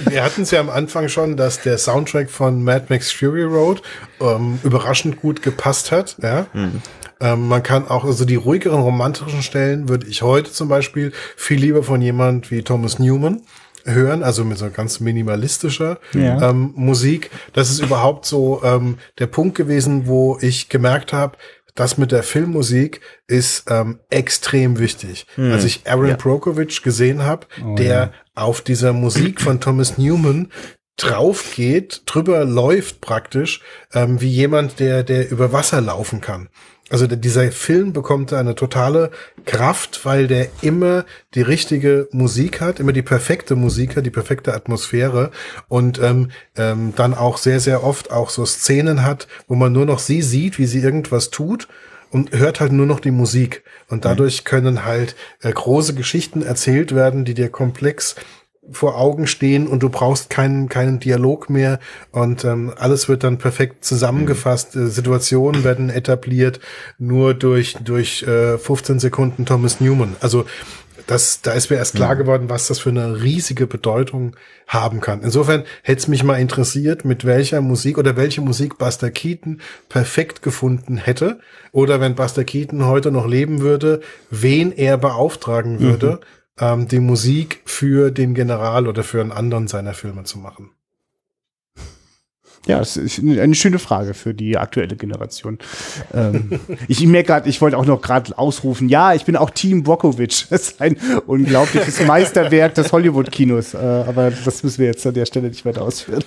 wir hatten es ja am Anfang schon, dass der Soundtrack von Mad Max Fury Road ähm, überraschend gut gepasst hat. Ja. Mhm. Ähm, man kann auch, also die ruhigeren romantischen Stellen würde ich heute zum Beispiel viel lieber von jemand wie Thomas Newman hören, also mit so ganz minimalistischer ja. ähm, Musik. Das ist überhaupt so ähm, der Punkt gewesen, wo ich gemerkt habe, das mit der Filmmusik ist ähm, extrem wichtig. Hm. Als ich Aaron ja. Brokovich gesehen habe, oh, der ja. auf dieser Musik von Thomas Newman drauf geht, drüber läuft praktisch, ähm, wie jemand, der, der über Wasser laufen kann. Also dieser Film bekommt eine totale Kraft, weil der immer die richtige Musik hat, immer die perfekte Musik hat, die perfekte Atmosphäre und ähm, ähm, dann auch sehr, sehr oft auch so Szenen hat, wo man nur noch sie sieht, wie sie irgendwas tut und hört halt nur noch die Musik. Und dadurch können halt äh, große Geschichten erzählt werden, die dir komplex vor Augen stehen und du brauchst keinen keinen Dialog mehr und ähm, alles wird dann perfekt zusammengefasst. Mhm. Situationen werden etabliert nur durch durch äh, 15 Sekunden Thomas Newman. Also das, da ist mir erst klar mhm. geworden, was das für eine riesige Bedeutung haben kann. Insofern hätte es mich mal interessiert, mit welcher Musik oder welche Musik Buster Keaton perfekt gefunden hätte. Oder wenn Buster Keaton heute noch leben würde, wen er beauftragen würde, mhm ähm, die Musik für den General oder für einen anderen seiner Filme zu machen. Ja, das ist eine schöne Frage für die aktuelle Generation. ähm, *laughs* ich merke gerade, ich wollte auch noch gerade ausrufen, ja, ich bin auch Team Brockovich. *laughs* Das ist ein unglaubliches *laughs* Meisterwerk des Hollywood-Kinos. Äh, aber das müssen wir jetzt an der Stelle nicht weiter ausführen.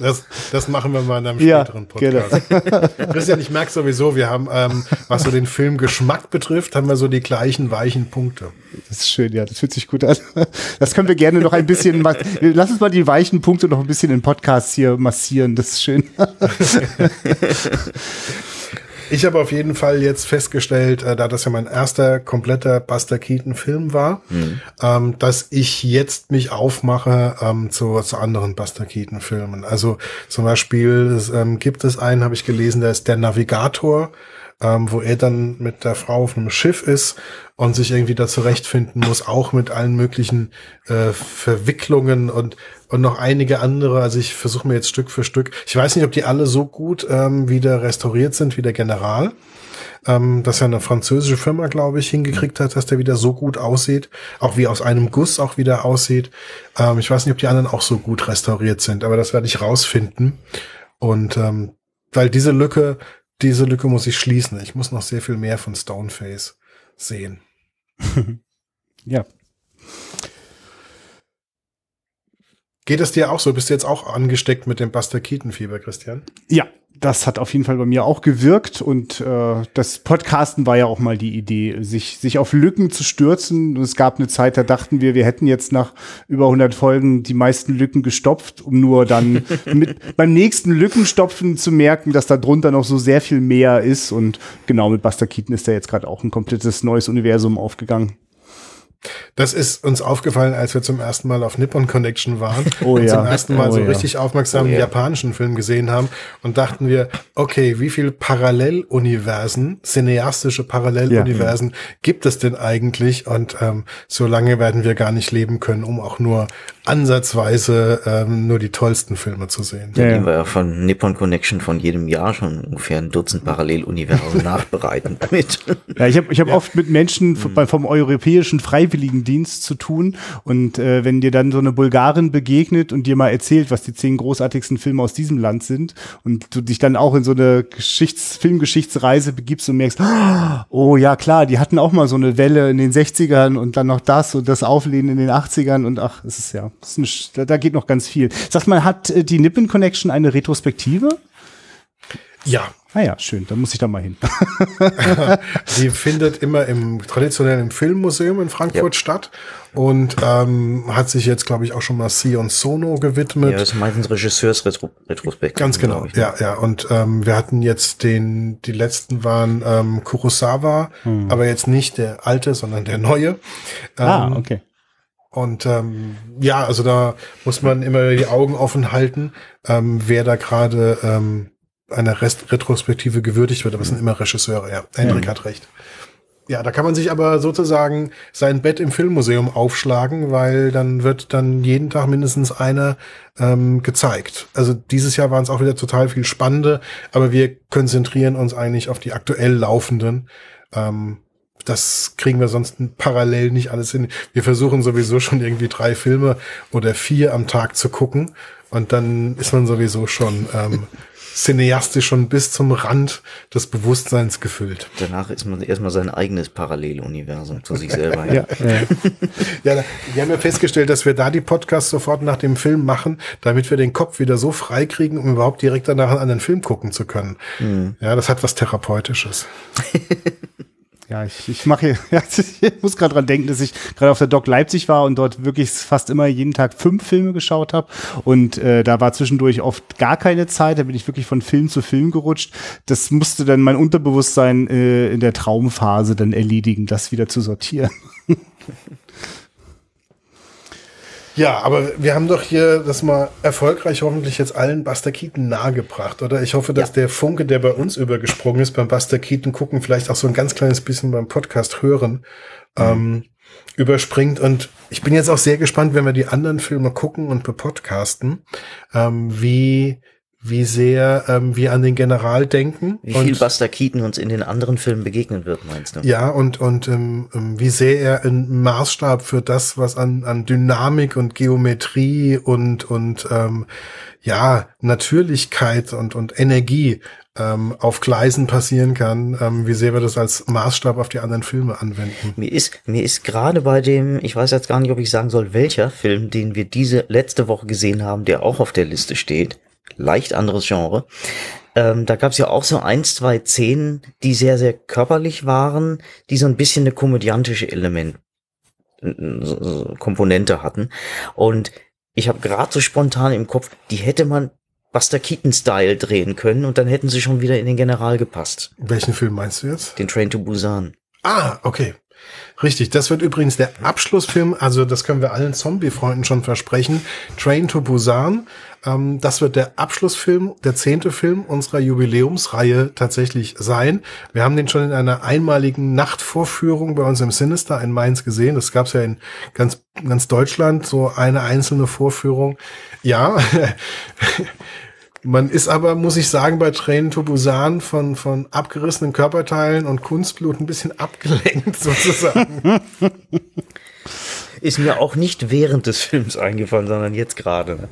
Das, das machen wir mal in einem späteren ja, Podcast. Genau. Christian, ich merke sowieso, wir haben, ähm, was so den Filmgeschmack betrifft, haben wir so die gleichen weichen Punkte. Das ist schön, ja, das fühlt sich gut an. Das können wir gerne noch ein bisschen, lass uns mal die weichen Punkte noch ein bisschen in Podcasts hier massieren, das ist schön. *laughs* Ich habe auf jeden Fall jetzt festgestellt, äh, da das ja mein erster kompletter Buster Keaton Film war, mhm. ähm, dass ich jetzt mich aufmache ähm, zu, zu anderen Buster Keaton Filmen. Also zum Beispiel es, ähm, gibt es einen, habe ich gelesen, der ist der Navigator ähm, wo er dann mit der Frau auf einem Schiff ist und sich irgendwie da zurechtfinden muss, auch mit allen möglichen äh, Verwicklungen und und noch einige andere. Also ich versuche mir jetzt Stück für Stück. Ich weiß nicht, ob die alle so gut ähm, wieder restauriert sind wie der General. Ähm, dass ja eine französische Firma, glaube ich, hingekriegt hat, dass der wieder so gut aussieht, auch wie aus einem Guss auch wieder aussieht. Ähm, ich weiß nicht, ob die anderen auch so gut restauriert sind, aber das werde ich rausfinden. Und ähm, weil diese Lücke diese Lücke muss ich schließen. Ich muss noch sehr viel mehr von Stoneface sehen. *laughs* ja. Geht es dir auch so? Bist du jetzt auch angesteckt mit dem Buster Keaton-Fieber, Christian? Ja, das hat auf jeden Fall bei mir auch gewirkt und äh, das Podcasten war ja auch mal die Idee, sich sich auf Lücken zu stürzen. Und es gab eine Zeit, da dachten wir, wir hätten jetzt nach über 100 Folgen die meisten Lücken gestopft, um nur dann *laughs* mit beim nächsten Lückenstopfen zu merken, dass da drunter noch so sehr viel mehr ist. Und genau mit Buster Keaton ist da jetzt gerade auch ein komplettes neues Universum aufgegangen. Das ist uns aufgefallen, als wir zum ersten Mal auf Nippon Connection waren *laughs* Oh und ja. zum ersten Mal Oh so ja. richtig aufmerksam Oh ja. japanischen Film gesehen haben und dachten wir, okay, wie viel Paralleluniversen, cineastische Paralleluniversen gibt es denn eigentlich? Und ähm, so lange werden wir gar nicht leben können, um auch nur ansatzweise ähm, nur die tollsten Filme zu sehen. Ja, Ja, ja. die wir ja von Nippon Connection von jedem Jahr schon ungefähr ein Dutzend Paralleluniversen *laughs* nachbereiten mit. Ja, ich habe ich hab oft mit Menschen v- bei- vom Europäischen Freiwilligendienst zu tun und äh, wenn dir dann so eine Bulgarin begegnet und dir mal erzählt, was die zehn großartigsten Filme aus diesem Land sind und du dich dann auch in so eine Geschichts Filmgeschichtsreise begibst und merkst, oh ja klar, die hatten auch mal so eine Welle in den 60ern und dann noch das und das Auflehnen in den 80ern und ach, es ist ja, es ist eine, da, geht noch ganz viel. Sag mal, hat äh, die Nippon Connection eine Retrospektive? Ja, Ah ja, schön, da muss ich da mal hin. *laughs* Die findet immer im traditionellen Filmmuseum in Frankfurt statt und ähm, hat sich jetzt, glaube ich, auch schon mal Sion Sono gewidmet. Ja, das ist meistens Regisseurs-Retrospekt. Ganz genau, ja, ja. Und ähm, wir hatten jetzt den, die letzten waren ähm, Kurosawa, aber jetzt nicht der alte, sondern der neue. Ähm, ah, okay. Und ähm, ja, also da muss man immer die Augen offen halten, ähm, wer da gerade ähm, einer Rest Retrospektive gewürdigt wird. Aber es sind immer Regisseure, ja. Hendrik hat recht. Ja, da kann man sich aber sozusagen sein Bett im Filmmuseum aufschlagen, weil dann wird dann jeden Tag mindestens einer ähm, gezeigt. Also dieses Jahr waren es auch wieder total viel spannende, aber wir konzentrieren uns eigentlich auf die aktuell laufenden. Ähm, das kriegen wir sonst parallel nicht alles hin. Wir versuchen sowieso schon irgendwie drei Filme oder vier am Tag zu gucken und dann ist man sowieso schon ähm, *laughs* cineastisch schon bis zum Rand des Bewusstseins gefüllt. Danach ist man erstmal sein eigenes Paralleluniversum zu sich selber. Ja, *laughs* ja. Ja, wir haben ja festgestellt, dass wir da die Podcasts sofort nach dem Film machen, damit wir den Kopf wieder so frei kriegen, um überhaupt direkt danach einen anderen Film gucken zu können. Ja, das hat was Therapeutisches. *laughs* Ja, ich, ich mache *laughs* ja, ich muss gerade dran denken, dass ich gerade auf der Doc Leipzig war und dort wirklich fast immer jeden Tag fünf Filme geschaut habe. Und äh, da war zwischendurch oft gar keine Zeit, da bin ich wirklich von Film zu Film gerutscht. Das musste dann mein Unterbewusstsein äh, in der Traumphase dann erledigen, das wieder zu sortieren. *laughs* Ja, aber wir haben doch hier das mal erfolgreich hoffentlich jetzt allen Buster Keaton nahegebracht, oder? Ich hoffe, dass der Funke, der bei uns übergesprungen ist, beim Buster Keaton gucken, vielleicht auch so ein ganz kleines bisschen beim Podcast hören, ähm, überspringt. Und ich bin jetzt auch sehr gespannt, wenn wir die anderen Filme gucken und bepodcasten, ähm, wie, wie sehr ähm, wir an den General denken. Wie viel und, Buster Keaton uns in den anderen Filmen begegnen wird, meinst du? ja, und, und ähm, ähm, wie sehr er ein Maßstab für das, was an, an Dynamik und Geometrie und, und ähm, ja, Natürlichkeit und, und Energie ähm, auf Gleisen passieren kann, ähm, wie sehr wir das als Maßstab auf die anderen Filme anwenden. Mir ist, mir ist gerade bei dem, ich weiß jetzt gar nicht, ob ich sagen soll, welcher Film, den wir diese letzte Woche gesehen haben, der auch auf der Liste steht, leicht anderes Genre. Ähm, da gab es ja auch so ein, zwei Szenen, die sehr, sehr körperlich waren, die so ein bisschen eine komödiantische Element, so Komponente hatten. Und ich habe gerade so spontan im Kopf, die hätte man Buster Keaton-Style drehen können und dann hätten sie schon wieder in den General gepasst. Welchen Film meinst du jetzt? Den Train to Busan. Ah, okay. Richtig, das wird übrigens der Abschlussfilm, also das können wir allen Zombie-Freunden schon versprechen. Train to Busan, ähm, das wird der Abschlussfilm, der zehnte Film unserer Jubiläumsreihe tatsächlich sein. Wir haben den schon in einer einmaligen Nachtvorführung bei uns im Sinister in Mainz gesehen. Das gab es ja in ganz, ganz Deutschland, so eine einzelne Vorführung. Ja, *laughs* Man ist aber, muss ich sagen, bei Tränen to Busan von, von abgerissenen Körperteilen und Kunstblut ein bisschen abgelenkt *laughs* sozusagen. Ist mir auch nicht während des Films eingefallen, sondern jetzt gerade. ne?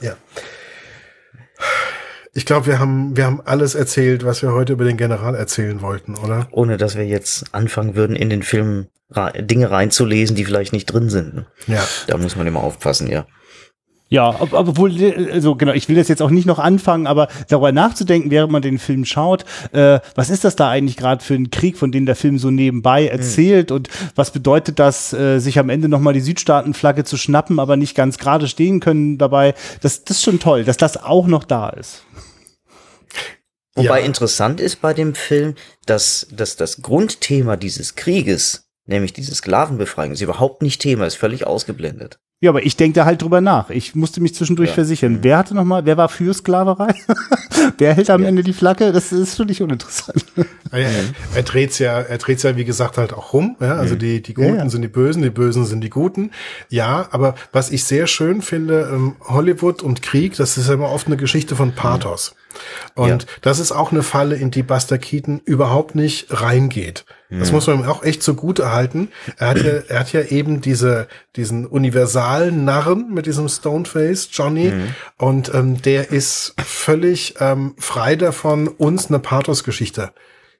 ja. Ich glaube, wir haben, wir haben alles erzählt, was wir heute über den General erzählen wollten, oder? Ohne dass wir jetzt anfangen würden, in den Film Dinge reinzulesen, die vielleicht nicht drin sind. ne? Ja. Da muss man immer aufpassen, ja. Ja, obwohl, also genau, ich will das jetzt auch nicht noch anfangen, aber darüber nachzudenken, während man den Film schaut, äh, was ist das da eigentlich gerade für ein Krieg, von dem der Film so nebenbei erzählt mhm. und was bedeutet das, äh, sich am Ende nochmal die Südstaatenflagge zu schnappen, aber nicht ganz gerade stehen können dabei. Das, das ist schon toll, dass das auch noch da ist. Wobei ja. interessant ist bei dem Film, dass, dass das Grundthema dieses Krieges, nämlich diese Sklavenbefreiung, ist überhaupt nicht Thema, ist völlig ausgeblendet. Ja, aber ich denke da halt drüber nach. Ich musste mich zwischendurch ja. versichern. Mhm. Wer hatte noch mal, wer war für Sklaverei? *laughs* wer hält am ja. Ende die Flagge? Das ist für dich uninteressant. Ja, er, er dreht's ja, er dreht's ja wie gesagt halt auch rum. Ja? Also mhm. die die Guten sind die Bösen, die Bösen sind die Guten. Ja, aber was ich sehr schön finde, ähm, Hollywood und Krieg, das ist ja immer oft eine Geschichte von Pathos. Und ja. das ist auch eine Falle, in die Buster Keaton überhaupt nicht reingeht. Das muss man ihm auch echt zugute halten. Er hat ja, er hat ja eben diese, diesen universalen Narren mit diesem Stoneface, Johnny. Mhm. Und ähm, der ist völlig ähm, frei davon, uns eine Pathos-Geschichte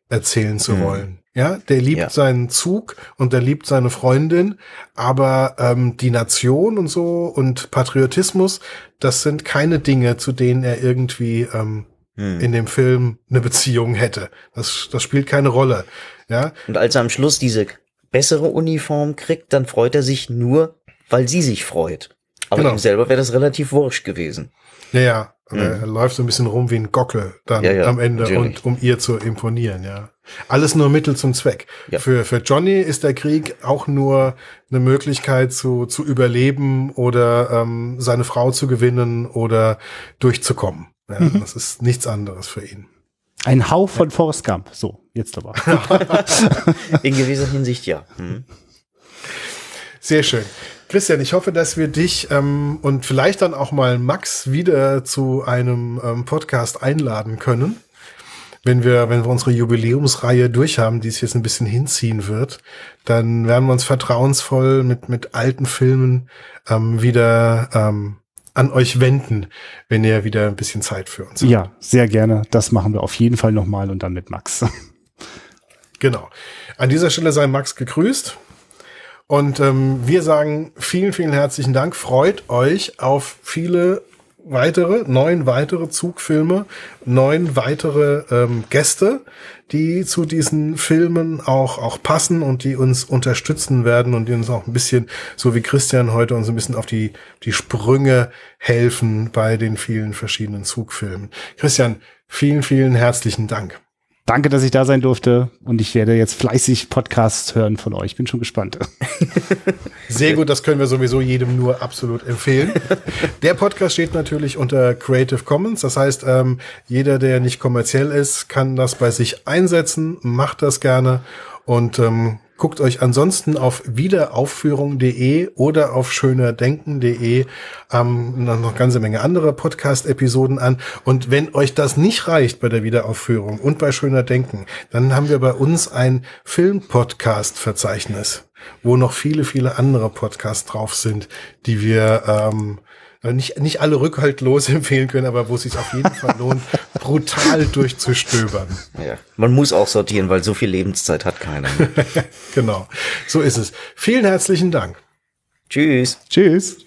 erzählen zu mhm. wollen. Ja, der liebt ja. seinen Zug und der liebt seine Freundin, aber ähm, die Nation und so und Patriotismus, das sind keine Dinge, zu denen er irgendwie ähm, hm. in dem Film eine Beziehung hätte. Das, das spielt keine Rolle. Ja. Und als er am Schluss diese bessere Uniform kriegt, dann freut er sich nur, weil sie sich freut. Aber genau. ihm selber wäre das relativ wurscht gewesen. Ja, ja. Mhm. Er läuft so ein bisschen rum wie ein Gockel dann ja, ja, am Ende natürlich. und um ihr zu imponieren, ja. Alles nur Mittel zum Zweck. Ja. Für, für Johnny ist der Krieg auch nur eine Möglichkeit zu, zu überleben oder ähm, seine Frau zu gewinnen oder durchzukommen. Ja, mhm. Das ist nichts anderes für ihn. Ein Hauch von ja. Forrest Gump. So, jetzt aber. *laughs* In gewisser Hinsicht ja. Mhm. Sehr schön. Christian, ich hoffe, dass wir dich ähm, und vielleicht dann auch mal Max wieder zu einem ähm, Podcast einladen können. Wenn wir, wenn wir unsere Jubiläumsreihe durchhaben, die es jetzt ein bisschen hinziehen wird, dann werden wir uns vertrauensvoll mit, mit alten Filmen ähm, wieder ähm, an euch wenden, wenn ihr wieder ein bisschen Zeit für uns habt. Ja, sehr gerne. Das machen wir auf jeden Fall nochmal und dann mit Max. Genau. An dieser Stelle sei Max gegrüßt. Und ähm, wir sagen vielen, vielen herzlichen Dank. Freut euch auf viele weitere, neun weitere Zugfilme, neun weitere ähm, Gäste, die zu diesen Filmen auch, auch passen und die uns unterstützen werden und die uns auch ein bisschen, so wie Christian heute, uns ein bisschen auf die, die Sprünge helfen bei den vielen verschiedenen Zugfilmen. Christian, vielen, vielen herzlichen Dank. Danke, dass ich da sein durfte und ich werde jetzt fleißig Podcasts hören von euch. Bin schon gespannt. *laughs* Sehr gut, das können wir sowieso jedem nur absolut empfehlen. *laughs* Der Podcast steht natürlich unter Creative Commons. Das heißt, ähm, jeder, der nicht kommerziell ist, kann das bei sich einsetzen, macht das gerne und ähm, Guckt euch ansonsten auf wiederaufführung.de oder auf schönerdenken.de ähm, noch eine ganze Menge andere Podcast-Episoden an. Und wenn euch das nicht reicht bei der Wiederaufführung und bei Schöner Denken, dann haben wir bei uns ein Film-Podcast-Verzeichnis, wo noch viele, viele andere Podcasts drauf sind, die wir ähm, nicht, nicht alle rückhaltlos *laughs* empfehlen können, aber wo es sich auf jeden Fall lohnt, *laughs* brutal durchzustöbern. Ja, man muss auch sortieren, weil so viel Lebenszeit hat keiner. *laughs* genau, so ist es. Vielen herzlichen Dank. Tschüss. Tschüss.